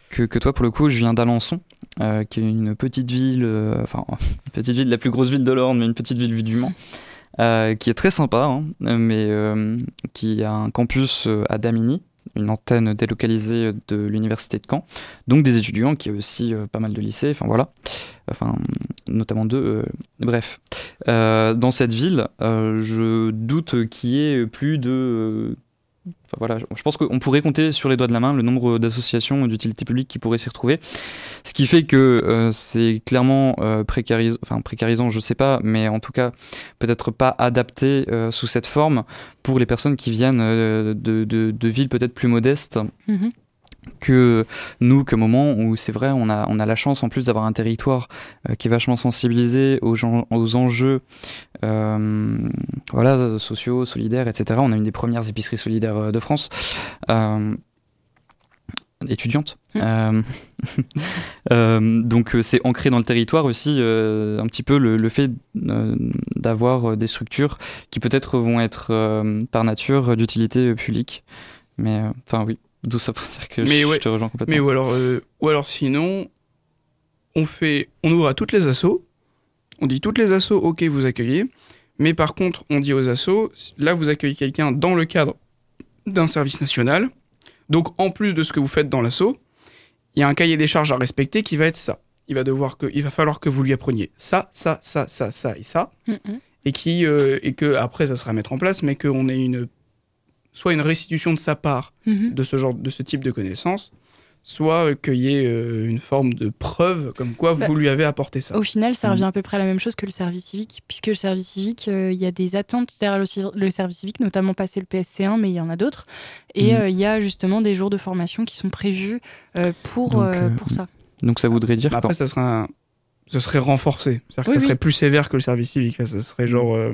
que, que toi pour le coup. Je viens d'Alençon, euh, qui est une petite ville, euh, enfin une petite ville, la plus grosse ville de l'Orne, mais une petite ville vue du Mans, euh, qui est très sympa, hein, mais euh, qui a un campus euh, à Damigny, une antenne délocalisée de l'université de Caen, donc des étudiants qui a aussi pas mal de lycées, enfin voilà, enfin notamment deux. bref, dans cette ville, je doute qu'il y ait plus de Enfin, voilà, je- pense qu'on pourrait compter sur les doigts de la main le nombre d'associations d'utilité publique qui pourraient s'y retrouver. Ce qui fait que euh, c'est clairement euh, enfin, précarisant, je sais pas, mais en tout cas peut-être pas adapté euh, sous cette forme pour les personnes qui viennent de, villes peut-être plus modestes Mhm. Que nous, qu'au moment où c'est vrai, on a, on a la chance en plus d'avoir un territoire euh, qui est vachement sensibilisé aux, gens, aux enjeux euh, voilà, sociaux, solidaires, etc. On a une des premières épiceries solidaires euh, de France. Euh, étudiante. Mm. Euh, euh, donc c'est ancré dans le territoire aussi euh, un petit peu le, le fait d'avoir des structures qui peut-être vont être euh, par nature d'utilité publique. Mais enfin oui, d'où ça pour dire que Mais je, ouais. je te rejoins complètement. Mais ou alors, euh, ou alors sinon, on fait, on ouvre à toutes les assos. On dit toutes les assos, ok, vous accueillez. Mais par contre, on dit aux assos, là, vous accueillez quelqu'un dans le cadre d'un service national. Donc, en plus de ce que vous faites dans l'asso, il y a un cahier des charges à respecter qui va être ça. Il va devoir que, il va falloir que vous lui appreniez ça, ça, ça, ça, ça et ça, et qui, euh, et que après, ça sera à mettre en place, mais qu'on ait une, soit une restitution de sa part Mhm. de ce genre de ce type de connaissances, soit qu'il y ait euh, une forme de preuve comme quoi Bah, vous lui avez apporté ça. Au final, ça Mhm. revient à peu près à la même chose que le service civique, puisque le service civique, euh, il y a des attentes derrière le, service civique, notamment passer le PSC1, mais il y en a d'autres. Et Mhm. euh, il y a justement des jours de formation qui sont prévus euh, pour, Donc, pour ça. Donc ça voudrait dire Mais après, ça serait un- ce serait renforcé. C'est-à-dire que Oui, ça serait plus sévère que le service civique. Là, ça serait genre. euh,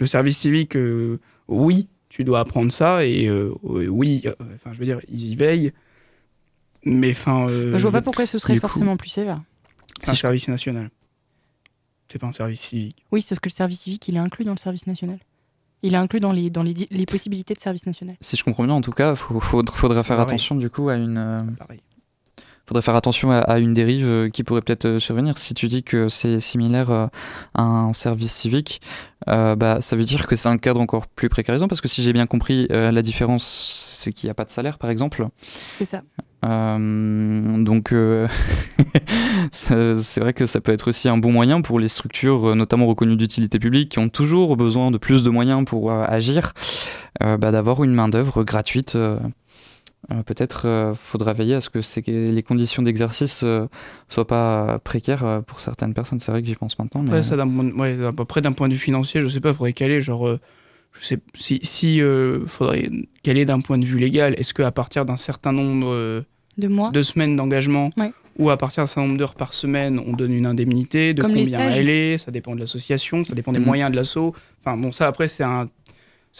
le service civique, euh, oui, tu dois apprendre ça, et euh, oui, euh, enfin, je veux dire, ils y veillent. Mais enfin. euh, je vois pas pourquoi ce serait coup- forcément plus sévère. C'est un si je- service national. C'est pas un service civique. Oui, sauf que le service civique, il est inclus dans le service national. Il est inclus dans les, dans les, di- les possibilités de service national. si je comprends bien, en tout cas, faut, faudra, faudra faire attention du coup à une, euh, Pareil. Faudrait faire attention à, à une dérive euh, qui pourrait peut-être euh, survenir. Si tu dis que c'est similaire euh, à un service civique, euh, bah, ça veut dire que c'est un cadre encore plus précarisant parce que si j'ai bien compris, euh, la différence, c'est qu'il n'y a pas de salaire, par exemple. C'est ça. Euh, donc c'est vrai que ça peut être aussi un bon moyen pour les structures, notamment reconnues d'utilité publique, qui ont toujours besoin de plus de moyens pour agir, bah, d'avoir une main-d'œuvre gratuite. Euh, Peut-être euh, faudra veiller à ce que les conditions d'exercice euh, soient pas euh, précaires pour certaines personnes. C'est vrai que j'y pense maintenant. Mais... Après, ça, d'un point de- ouais, à peu près d'un point de vue financier, je sais pas, faudrait caler, genre, euh, je sais si, si euh, faudrait caler d'un point de vue légal, est-ce qu'à partir d'un certain nombre euh, De moi. de semaines d'engagement Ouais. ou à partir d'un certain nombre d'heures par semaine, on donne une indemnité, de Comme combien elle est, ça dépend de l'association, ça dépend des Mhm. moyens de l'asso. Enfin bon, ça après c'est un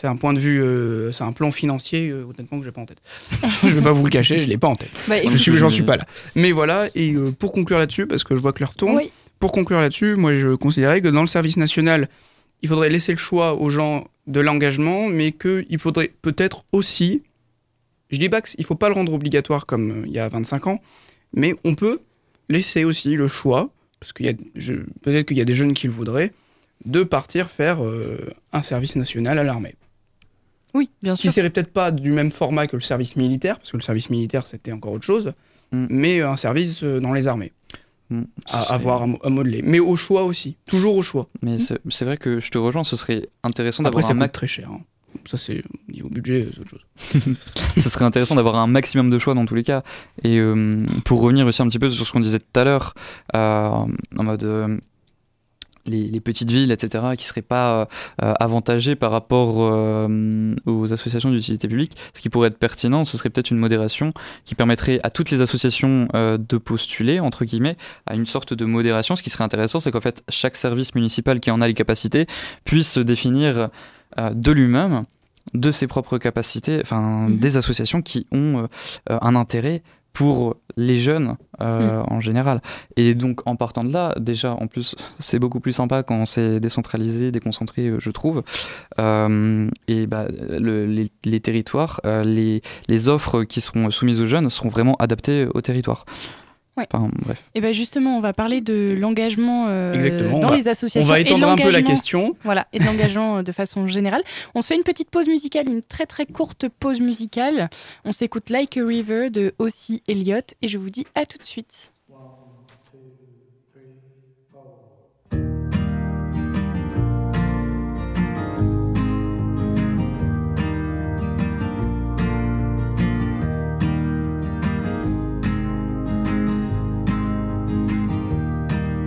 c'est un point de vue, euh, c'est un plan financier euh, honnêtement que j'ai pas en tête. je vais pas vous le cacher, je l'ai pas en tête. Bah, Je suis, j'en suis pas là. Mais voilà, et euh, pour conclure là-dessus, parce que je vois que l'heure tourne, oui. pour conclure là-dessus, moi je considérais que dans le service national, il faudrait laisser le choix aux gens de l'engagement, mais qu'il faudrait peut-être aussi, je dis pas qu'il faut pas le rendre obligatoire comme il y a 25 ans, mais on peut laisser aussi le choix, parce qu'il y a, peut-être qu'il y a des jeunes qui le voudraient, de partir faire euh, un service national à l'armée. Oui, bien Qui sûr. serait peut-être pas du même format que le service militaire, parce que le service militaire c'était encore autre chose, Mm. mais un service euh, dans les armées Mm, à, à serait- voir, à, mo- à modeler. Mais au choix aussi, toujours au choix. Mais c'est c'est vrai que je te rejoins, ce serait intéressant d'avoir un, max- très cher. hein. Ça, c'est au niveau budget, c'est autre chose. ce serait intéressant d'avoir un maximum de choix dans tous les cas. Et euh, pour revenir aussi un petit peu sur ce qu'on disait tout à l'heure, euh, en mode euh, les, les petites villes, etc., qui seraient pas euh, euh, avantagées par rapport euh, aux associations d'utilité publique, ce qui pourrait être pertinent, ce serait peut-être une modération qui permettrait à toutes les associations euh, de postuler, entre guillemets, à une sorte de modération. Ce qui serait intéressant, c'est qu'en fait, chaque service municipal qui en a les capacités puisse se définir de lui-même de ses propres capacités, enfin Mhm. des associations qui ont un intérêt pour les jeunes euh, en général. Et donc en partant de là, déjà en plus c'est beaucoup plus sympa quand c'est décentralisé, déconcentré, euh, je trouve. Euh, et bah, le- les, les territoires, euh, les, les offres qui seront soumises aux jeunes seront vraiment adaptées au territoire. Ouais. Enfin bref. Et ben justement, on va parler de l'engagement euh, on dans va- les On associations. va et de étendre un peu la l'engagement- question. Voilà, et de l'engagement euh, de façon générale. On se fait une petite pause musicale, une très très courte pause musicale. On s'écoute Like a River de Ossie Elliott et je vous dis à tout de suite.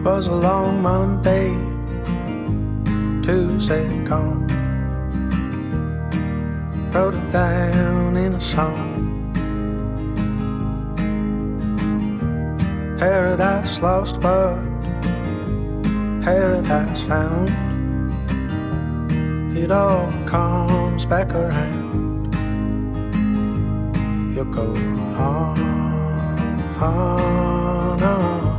Was a long Monday, Tuesday gone. Wrote it down in a song. Paradise lost, but paradise found. It all comes back around. You'll go on, on, on,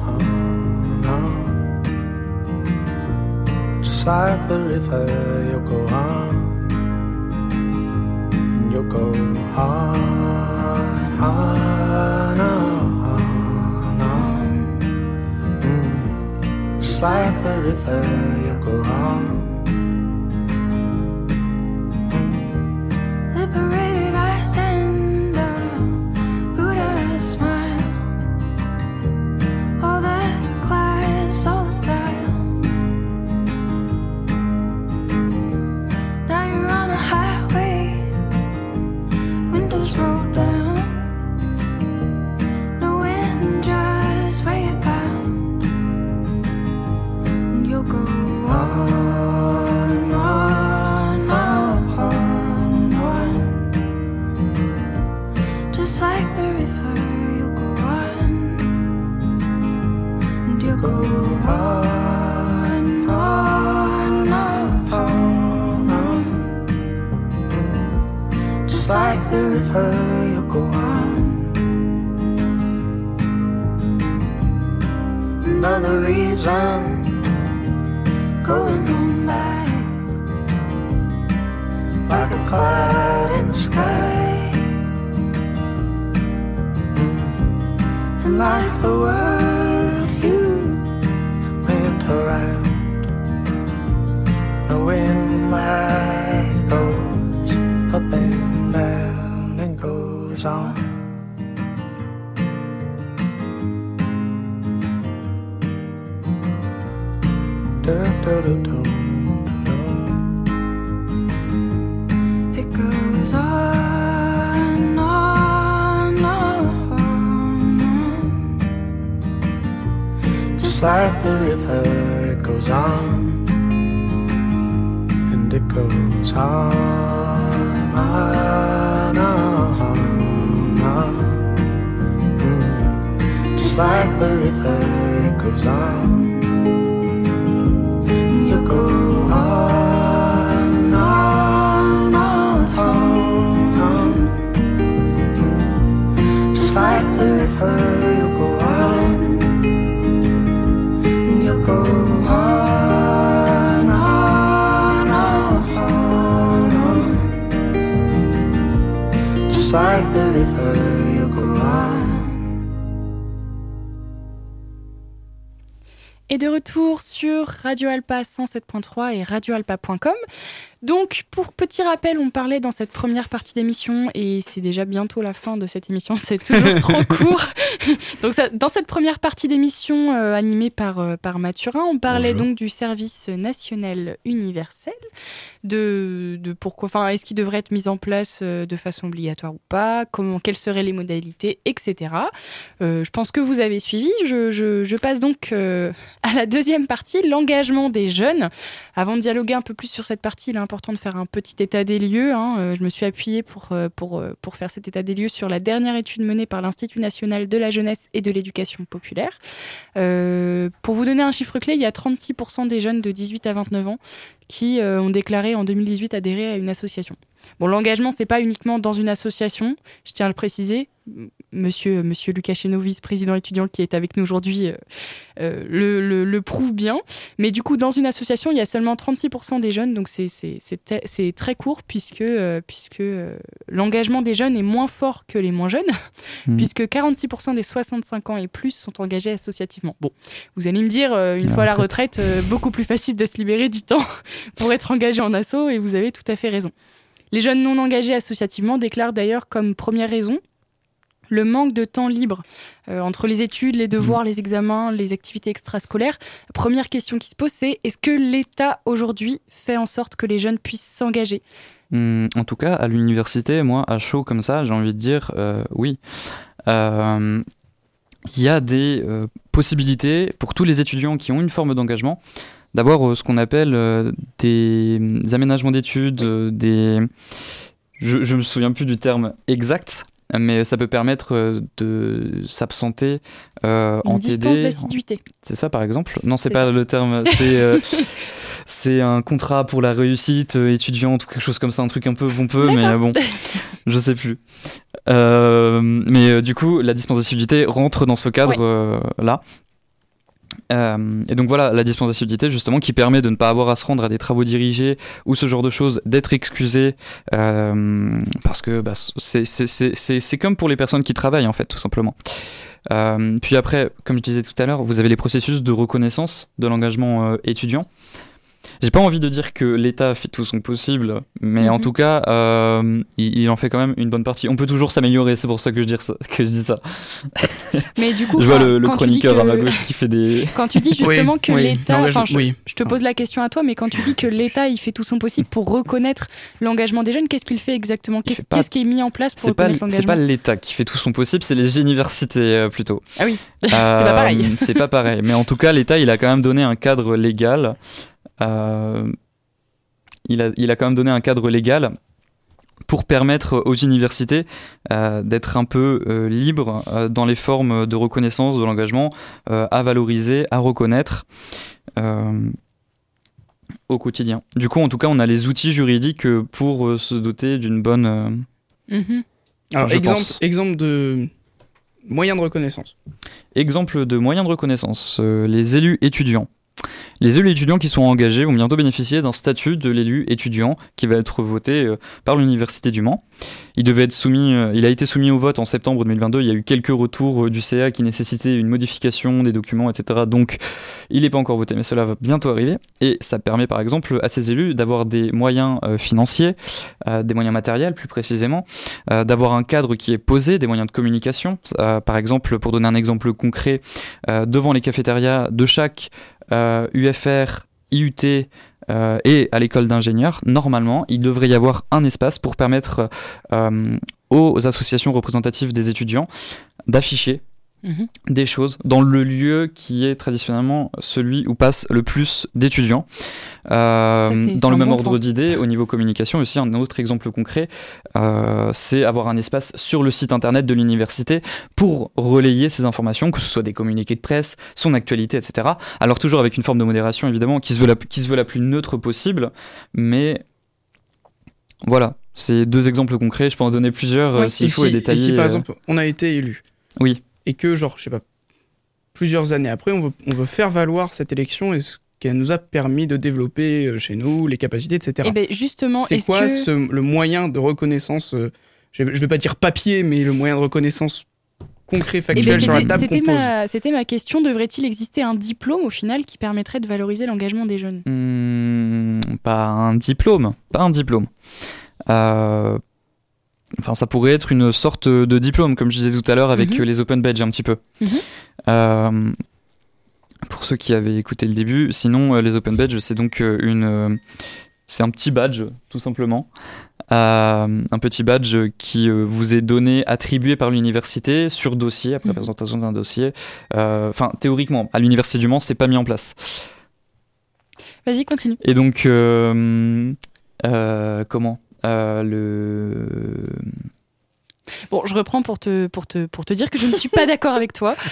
on. Just like the river, you'll go on. And you'll go on, on, on, on. Mm. Just like the river, you'll go on. Another reason Going on back, like a cloud in the sky. and like the world you went around. Knowing life goes up and down and goes on. Like the river, it goes on, and it goes on, on, on, on. Mm. Just like the river, it goes on. Et de retour sur Radio Alpa 107.3 et radioalpa.com. Donc, pour petit rappel, on parlait dans cette première partie d'émission, et c'est déjà bientôt la fin de cette émission, c'est toujours trop court. donc, ça- dans cette première partie d'émission euh, animée par, euh, par Mathurin, on parlait Bonjour. donc du service national universel, de, de pourquoi, enfin, est-ce qu'il devrait être mis en place euh, de façon obligatoire ou pas, comment, quelles seraient les modalités, etc. Je pense que vous avez suivi. Je, je- je passe donc à la deuxième partie, l'engagement des jeunes. Avant de dialoguer un peu plus sur cette partie, il est important de faire un petit état des lieux. hein. Euh, je me suis appuyée pour, euh, pour, euh, pour faire cet état des lieux sur la dernière étude menée par l'Institut national de la jeunesse et de l'éducation populaire. Pour vous donner un chiffre clé, il y a 36% des jeunes de 18 à 29 ans qui ont déclaré en 2018 adhérer à une association. Bon, l'engagement, c'est pas uniquement dans une association, je tiens à le préciser. Monsieur, monsieur Lucas Chéneau, vice-président étudiant qui est avec nous aujourd'hui, euh, euh, le, le- le prouve bien. Mais du coup, dans une association, il y a seulement 36% des jeunes, donc c'est- très court puisque, euh, puisque euh, l'engagement des jeunes est moins fort que les moins jeunes, Mhm. puisque 46% des 65 ans et plus sont engagés associativement. Bon, vous allez me dire, une La fois à la retraite, beaucoup plus facile de se libérer du temps pour être engagé en asso, et vous avez tout à fait raison. Les jeunes non engagés associativement déclarent d'ailleurs comme première raison le manque de temps libre euh, entre les études, les devoirs, les examens, les activités extrascolaires. La première question qui se pose, c'est est-ce que l'État aujourd'hui fait en sorte que les jeunes puissent s'engager? Hum, en tout cas, à l'université, moi, à chaud comme ça, j'ai envie de dire euh, oui. Euh, Il y a des euh, possibilités pour tous les étudiants qui ont une forme d'engagement d'avoir euh, ce qu'on appelle euh, des aménagements d'études, des... Je, je me souviens plus du terme exact, mais ça peut permettre euh, de s'absenter euh, en TD. d'assiduité. C'est ça par exemple? Non, c'est pas le terme. C'est euh, c'est un contrat pour la réussite euh, étudiante ou quelque chose comme ça, un truc un peu pompeux, mais euh, bon, je sais plus. Mais du coup, la dispense d'assiduité rentre dans ce cadre euh, là. Euh, et donc voilà, la dispense d'assiduité justement qui permet de ne pas avoir à se rendre à des travaux dirigés ou ce genre de choses, d'être excusé euh, parce que bah, c'est- comme pour les personnes qui travaillent en fait, tout simplement. Euh, puis après, comme je disais tout à l'heure, vous avez les processus de reconnaissance de l'engagement étudiant. J'ai pas envie de dire que l'État fait tout son possible, mais en Mhm. tout cas, euh, il, il en fait quand même une bonne partie. On peut toujours s'améliorer, c'est pour ça que je, dis ça, que je dis ça. Mais du coup, je vois le, chroniqueur à ma gauche qui fait des. Quand tu dis justement Oui, que oui, l'État, l'engagement- enfin, je, oui. je te pose la question à toi, mais quand tu dis que l'État il fait tout son possible pour reconnaître l'engagement des jeunes, qu'est-ce qu'il fait exactement? Qu'est-ce qui est mis en place pour reconnaître c'est pas l'engagement? l'État qui fait tout son possible, c'est les universités euh, plutôt. Ah oui, c'est pas pareil. C'est pas pareil. Mais en tout cas, l'État, il a quand même donné un cadre légal. Euh, il, a, il a quand même donné un cadre légal pour permettre aux universités euh, d'être un peu euh, libres euh, dans les formes de reconnaissance de l'engagement, euh, à valoriser, à reconnaître. euh, au quotidien. Du coup, en tout cas, on a les outils juridiques pour euh, se doter d'une bonne. euh, Mhm. Alors, exemple, exemple de moyen de reconnaissance. Exemple de moyens de reconnaissance, euh, les élus étudiants. Les élus étudiants qui sont engagés vont bientôt bénéficier d'un statut de l'élu étudiant qui va être voté euh, par l'Université du Mans. Il, devait être soumis, euh, il a été soumis au vote en septembre 2022. Il y a eu quelques retours euh, du CA qui nécessitaient une modification des documents, etc. Donc il n'est pas encore voté, mais cela va bientôt arriver. Et ça permet par exemple à ces élus d'avoir des moyens financiers, des moyens matériels plus précisément, d'avoir un cadre qui est posé, des moyens de communication. Par exemple, pour donner un exemple concret, devant les cafétérias de chaque euh, UFR, IUT euh, et à l'école d'ingénieurs, normalement, il devrait y avoir un espace pour permettre euh, aux associations représentatives des étudiants d'afficher Mhm. des choses dans le lieu qui est traditionnellement celui où passent le plus d'étudiants. Euh, dans le même bon ordre d'idée, au niveau communication aussi, un autre exemple concret, euh, c'est avoir un espace sur le site internet de l'université pour relayer ces informations, que ce soit des communiqués de presse, son actualité, etc. Alors toujours avec une forme de modération évidemment qui se veut la, qui se veut la plus neutre possible, mais voilà, c'est deux exemples concrets. Je peux en donner plusieurs euh, Oui. s'il faut et détailler. si, par exemple, on a été élu. Oui. Et que, genre, je sais pas, plusieurs années après, on veut, on veut faire valoir cette élection et ce qu'elle nous a permis de développer euh, chez nous, les capacités, etc. Et ben justement, C'est quoi que ce- le moyen de reconnaissance euh, Je ne vais pas dire papier, mais le moyen de reconnaissance concret, Eh factuel ben, sur la table ma, c'était ma question. Devrait-il exister un diplôme au final qui permettrait de valoriser l'engagement des jeunes? Hmm, pas un diplôme, pas un diplôme. Euh, Enfin, ça pourrait être une sorte de diplôme, comme je disais tout à l'heure avec Mhm. les open badges un petit peu. Mhm. Euh, pour ceux qui avaient écouté le début, sinon euh, les open badges, c'est donc euh, une, c'est un petit badge tout simplement, Euh, un petit badge qui vous est donné, attribué par l'université sur dossier après Mhm. présentation d'un dossier. Euh, Enfin, théoriquement, à l'université du Mans, c'est pas mis en place. Vas-y, continue. Et donc, comment? Le... Bon, je reprends pour te, pour te, pour te dire que je ne suis pas d'accord avec toi.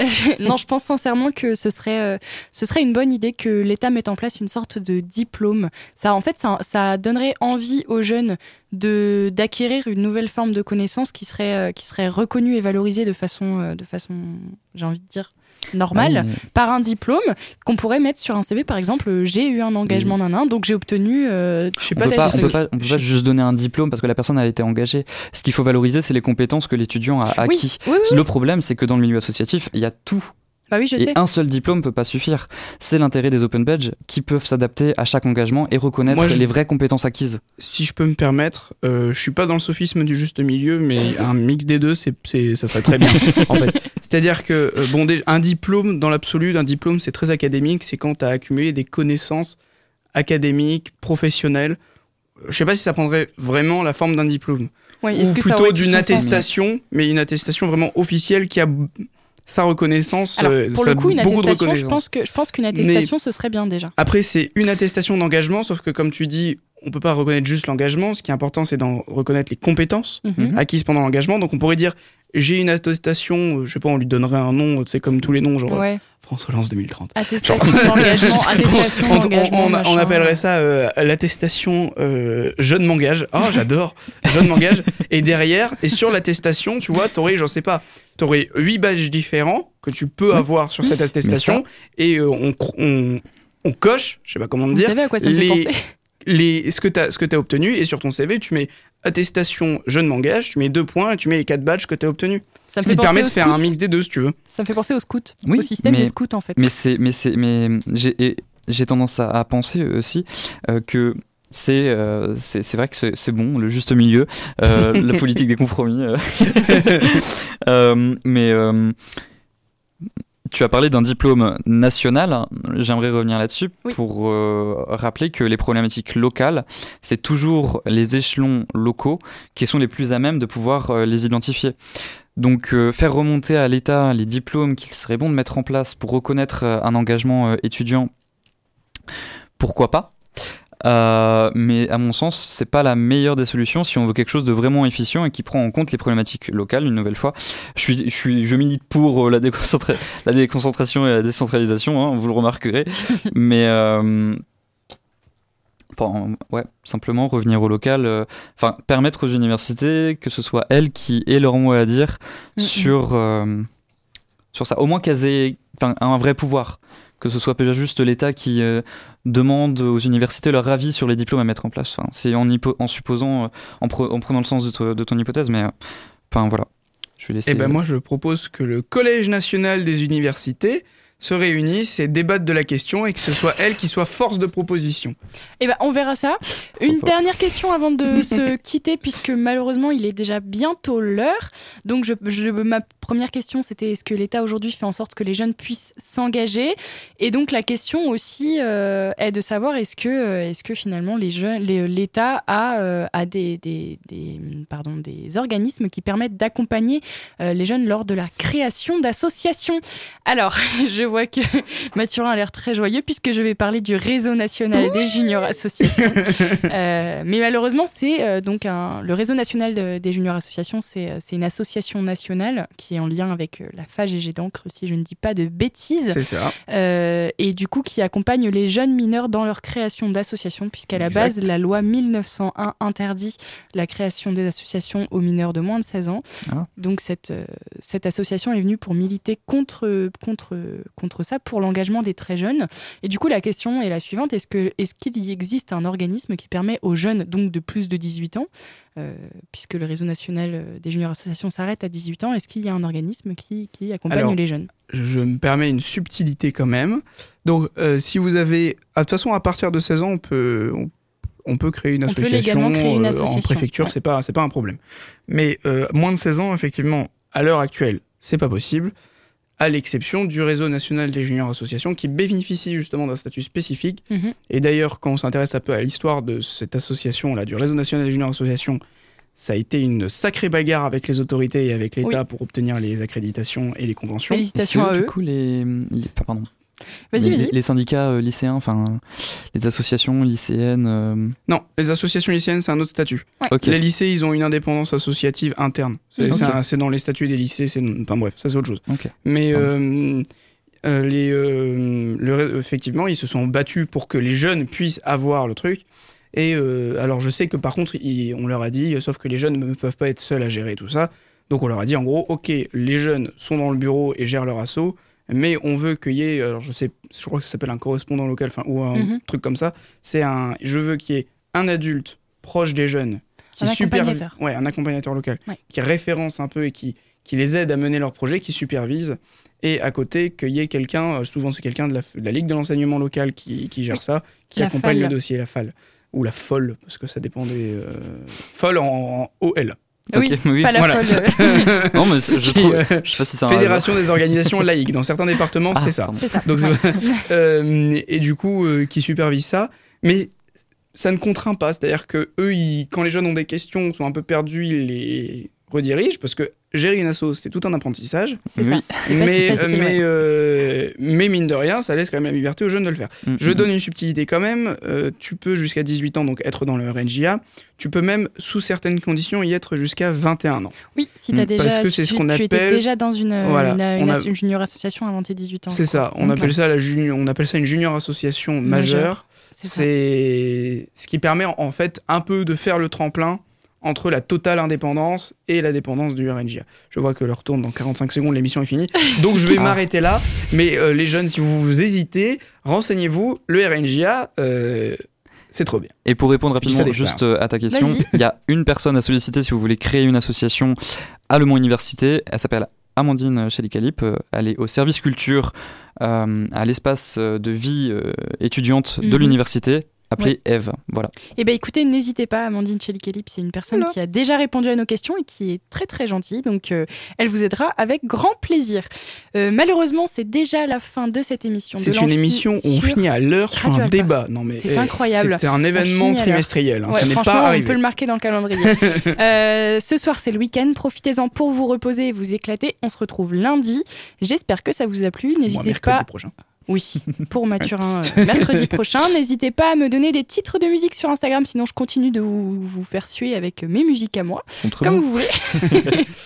Non, je pense sincèrement que ce serait, euh, ce serait une bonne idée que l'État mette en place une sorte de diplôme. Ça, en fait, ça, ça donnerait envie aux jeunes de d'acquérir une nouvelle forme de connaissance qui serait, euh, qui serait reconnue et valorisée de façon, euh, de façon, j'ai envie de dire normale Ah oui, par un diplôme qu'on pourrait mettre sur un CV par exemple j'ai eu un engagement d'un an donc j'ai obtenu euh, Je sais On pas peut pas, on peut pas, on peut pas juste donner un diplôme parce que la personne a été engagée. Ce qu'il faut valoriser, c'est les compétences que l'étudiant a oui, acquis. oui, oui, Le problème, c'est que dans le milieu associatif, il y a tout. Bah oui je Et sais un seul diplôme peut pas suffire. C'est l'intérêt des open badges qui peuvent s'adapter à chaque engagement et reconnaître Moi, je- les vraies compétences acquises. si je peux me permettre, euh, je suis pas dans le sophisme du juste milieu, mais un mix des deux, c'est, c'est, ça serait très bien. en fait, c'est-à-dire que euh, bon, un diplôme dans l'absolu, d'un diplôme, c'est très académique. C'est quand tu as accumulé des connaissances académiques, professionnelles. Je sais pas si ça prendrait vraiment la forme d'un diplôme, ou que plutôt d'une attestation, mais une attestation vraiment officielle qui a sa reconnaissance. Alors, euh, pour le coup, une attestation, je pense que je pense qu'une attestation, ce serait bien déjà. Après, c'est une attestation d'engagement, sauf que comme tu dis, on peut pas reconnaître juste l'engagement. Ce qui est important, c'est d'en reconnaître les compétences Mhm. acquises pendant l'engagement. Donc on pourrait dire, j'ai une attestation, euh, je sais pas, on lui donnerait un nom, tu sais, comme tous les noms, genre Ouais, France Relance 2030. attestation d'engagement, attestation On, on- on- on appellerait ça euh, l'attestation euh, jeune m'engage. Oh, j'adore, jeune m'engage. Et derrière, et sur l'attestation, tu vois, t'aurais, j'en sais pas, t'aurais huit badges différents que tu peux avoir sur cette attestation. Et euh, on, on, on coche, je sais pas comment Vous dire, savez à quoi ça me les- fait penser les, ce que tu as obtenu et sur ton CV, tu mets attestation jeune m'engage, tu mets deux points et tu mets les quatre badges que tu as obtenus. Ça me Ce qui te permet de faire un mix des deux si tu veux. Ça me fait penser aux scouts, Oui, au système mais- des scouts en fait. Mais c'est, mais c'est, mais j'ai, et j'ai tendance à, à penser aussi euh, que c'est, euh, c'est, c'est vrai que c'est, c'est bon, le juste milieu, euh, la politique des compromis. euh. Euh, mais euh, tu as parlé d'un diplôme national. J'aimerais revenir là-dessus Oui. pour euh, rappeler que les problématiques locales, c'est toujours les échelons locaux qui sont les plus à même de pouvoir euh, les identifier. Donc euh, faire remonter à l'État les diplômes qu'il serait bon de mettre en place pour reconnaître un engagement étudiant, pourquoi pas? Euh, mais à mon sens, c'est pas la meilleure des solutions si on veut quelque chose de vraiment efficient et qui prend en compte les problématiques locales. Une nouvelle fois, je suis, je suis, je milite pour euh, la, déconcentra- la déconcentration et la décentralisation. hein, vous le remarquerez. mais euh, Enfin, ouais, simplement revenir au local, euh, enfin permettre aux universités que ce soit elles qui aient leur mot à dire sur euh, sur ça. Au moins qu'elles aient un vrai pouvoir, que ce soit pas juste l'État qui euh, demande aux universités leur avis sur les diplômes à mettre en place. Enfin, c'est en, supposant, euh, en, pre- en prenant le sens de, to- de ton hypothèse, mais euh, enfin voilà. Je vais laisser. Et ben moi je propose que le Collège national des universités se réunissent et débattent de la question et que ce soit elle qui soit force de proposition. Eh ben, on verra ça. Une dernière question avant de se quitter, puisque malheureusement, il est déjà bientôt l'heure. Donc, je, je- ma première question, c'était est-ce que l'État aujourd'hui fait en sorte que les jeunes puissent s'engager? Et donc, la question aussi euh, est de savoir est-ce que, euh, est-ce que finalement les jeunes, les- l'État a, euh, a des, des, des- pardon, des organismes qui permettent d'accompagner euh, les jeunes lors de la création d'associations? Alors, je vois que Mathurin a l'air très joyeux puisque je vais parler du réseau national des juniors associations. Euh, mais malheureusement, c'est euh, donc un, le réseau national de- des juniors associations, c'est euh, c'est une association nationale qui est en lien avec la FAGG d'encre, si je ne dis pas de bêtises, C'est ça. euh, et du coup qui accompagne les jeunes mineurs dans leur création d'associations, puisqu'à la base, la loi 1901 interdit la création des associations aux mineurs de moins de 16 ans. Ah. Donc cette, cette association est venue pour militer contre, contre, contre ça, pour l'engagement des très jeunes. Et du coup, la question est la suivante est-ce que est-ce qu'il y existe un organisme qui permet aux jeunes, donc de plus de 18 ans, euh, puisque le réseau national euh, des juniors associations s'arrête à 18 ans, est-ce qu'il y a un organisme qui, qui accompagne Alors, les jeunes? Je me permets une subtilité quand même. Donc, euh, si vous avez. ah, De toute façon, à partir de 16 ans, on peut, on, on peut créer une On association, légalement créer une association, en préfecture, ouais. c'est pas, c'est pas un problème. Mais euh, moins de 16 ans, effectivement, à l'heure actuelle, c'est pas possible, à l'exception du réseau national des juniors associations qui bénéficie justement d'un statut spécifique. Mhm. Et d'ailleurs, quand on s'intéresse un peu à l'histoire de cette association-là, du réseau national des juniors associations, ça a été une sacrée bagarre avec les autorités et avec l'État pour obtenir les accréditations et les conventions. Félicitations à eux, eux. du coup, les, pardon, Vas-y, les, vas-y. les syndicats euh, lycéens, enfin, les associations lycéennes. euh, Non, les associations lycéennes, c'est un autre statut. Ok. Les lycées, ils ont une indépendance associative interne. C'est Ok. c'est un- c'est dans les statuts des lycées, c'est enfin bref, ça c'est autre chose. Ok. Mais euh, les, euh, le- effectivement, ils se sont battus pour que les jeunes puissent avoir le truc. Et euh, alors, je sais que par contre, ils- on leur a dit, sauf que les jeunes ne peuvent pas être seuls à gérer tout ça. Donc, on leur a dit en gros, ok, les jeunes sont dans le bureau et gèrent leur assaut, mais on veut qu'il y ait, alors je sais, je crois que ça s'appelle un correspondant local, enfin, ou un Mhm. truc comme ça. C'est un, je veux qu'il y ait un adulte proche des jeunes qui Un supervise, ouais, un accompagnateur local, Ouais. qui référence un peu et qui, qui les aide à mener leur projet, qui supervise et à côté qu'il y ait quelqu'un, euh, souvent c'est quelqu'un de la, de la Ligue de l'enseignement local qui, qui gère ça, qui La accompagne le dossier, la FAL. Ou la FOL, parce que ça dépend des... euh, FOL en, en OL. Oui, Ok, oui. pas la Voilà. folle. Non, mais je trouve. euh, Je sais pas si c'est un. Fédération des organisations laïques. Dans certains départements, Ah, c'est ça. ça. Donc, Ouais. euh, et du coup, euh, qui supervise ça. Mais ça ne contraint pas. C'est-à-dire que eux, ils- quand les jeunes ont des questions, sont un peu perdus, ils les redirigent parce que gérer une asso, c'est tout un apprentissage. C'est ça. Oui. Si Mais, facile, mais, ouais. euh, mais mine de rien, ça laisse quand même la liberté aux jeunes de le faire. Mm, Je mm, donne une subtilité quand même. euh, tu peux jusqu'à 18 ans donc être dans le RNJA. Tu peux même, sous certaines conditions, y être jusqu'à 21 ans. Oui, si t'as Mm, déjà. parce que c'est ce tu- qu'on Tu étais appelle- déjà dans une, euh, Voilà, une, on une a- asso- une junior association avant tes 18 ans. C'est ça. On Donc, appelle ouais, ça la junior, on appelle ça une junior association majeure. Majeure, c'est ça. Ce qui permet en- en fait un peu de faire le tremplin entre la totale indépendance et la dépendance du RNJA. Je vois que l'heure tourne dans 45 secondes, l'émission est finie. Donc je vais Ah. m'arrêter là. Mais euh, les jeunes, si vous, vous hésitez, renseignez-vous. Le RNJA, euh, c'est trop bien. Et pour répondre rapidement juste euh, à ta question, il y a une personne à solliciter si vous voulez créer une association à Le Mans Université. Elle s'appelle Amandine Chalicalip. Elle est au service culture euh, à l'espace de vie euh, étudiante de Mhm. l'université appelé Eve. Voilà. Eh ben écoutez, n'hésitez pas, Amandine Chelikelip, c'est une personne Voilà. qui a déjà répondu à nos questions et qui est très très gentille, donc euh, elle vous aidera avec grand plaisir. Euh, malheureusement, c'est déjà la fin de cette émission. C'est une émission où on finit à l'heure sur un débat. Non mais C'est eh, incroyable. C'était un événement trimestriel. hein. Ouais, ça n'est franchement, pas on peut le marquer dans le calendrier. Euh, ce soir, c'est le week-end. Profitez-en pour vous reposer et vous éclater. On se retrouve lundi. J'espère que ça vous a plu. N'hésitez mercredi pas. prochain. Oui, pour Mathurin euh, mercredi prochain. N'hésitez pas à me donner des titres de musique sur Instagram, sinon je continue de vous, vous faire suer avec mes musiques à moi, comme vous voulez.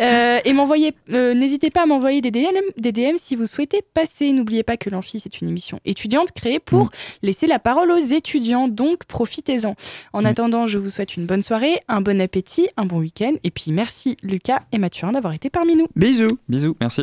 Euh, et m'envoyer, euh, n'hésitez pas à m'envoyer des DM, des DM si vous souhaitez passer. N'oubliez pas que l'Amphi c'est une émission étudiante créée pour Mm. laisser la parole aux étudiants, donc profitez-en. En Mm. attendant, je vous souhaite une bonne soirée, un bon appétit, un bon week-end, et puis merci Lucas et Mathurin d'avoir été parmi nous. Bisous. Bisous, merci.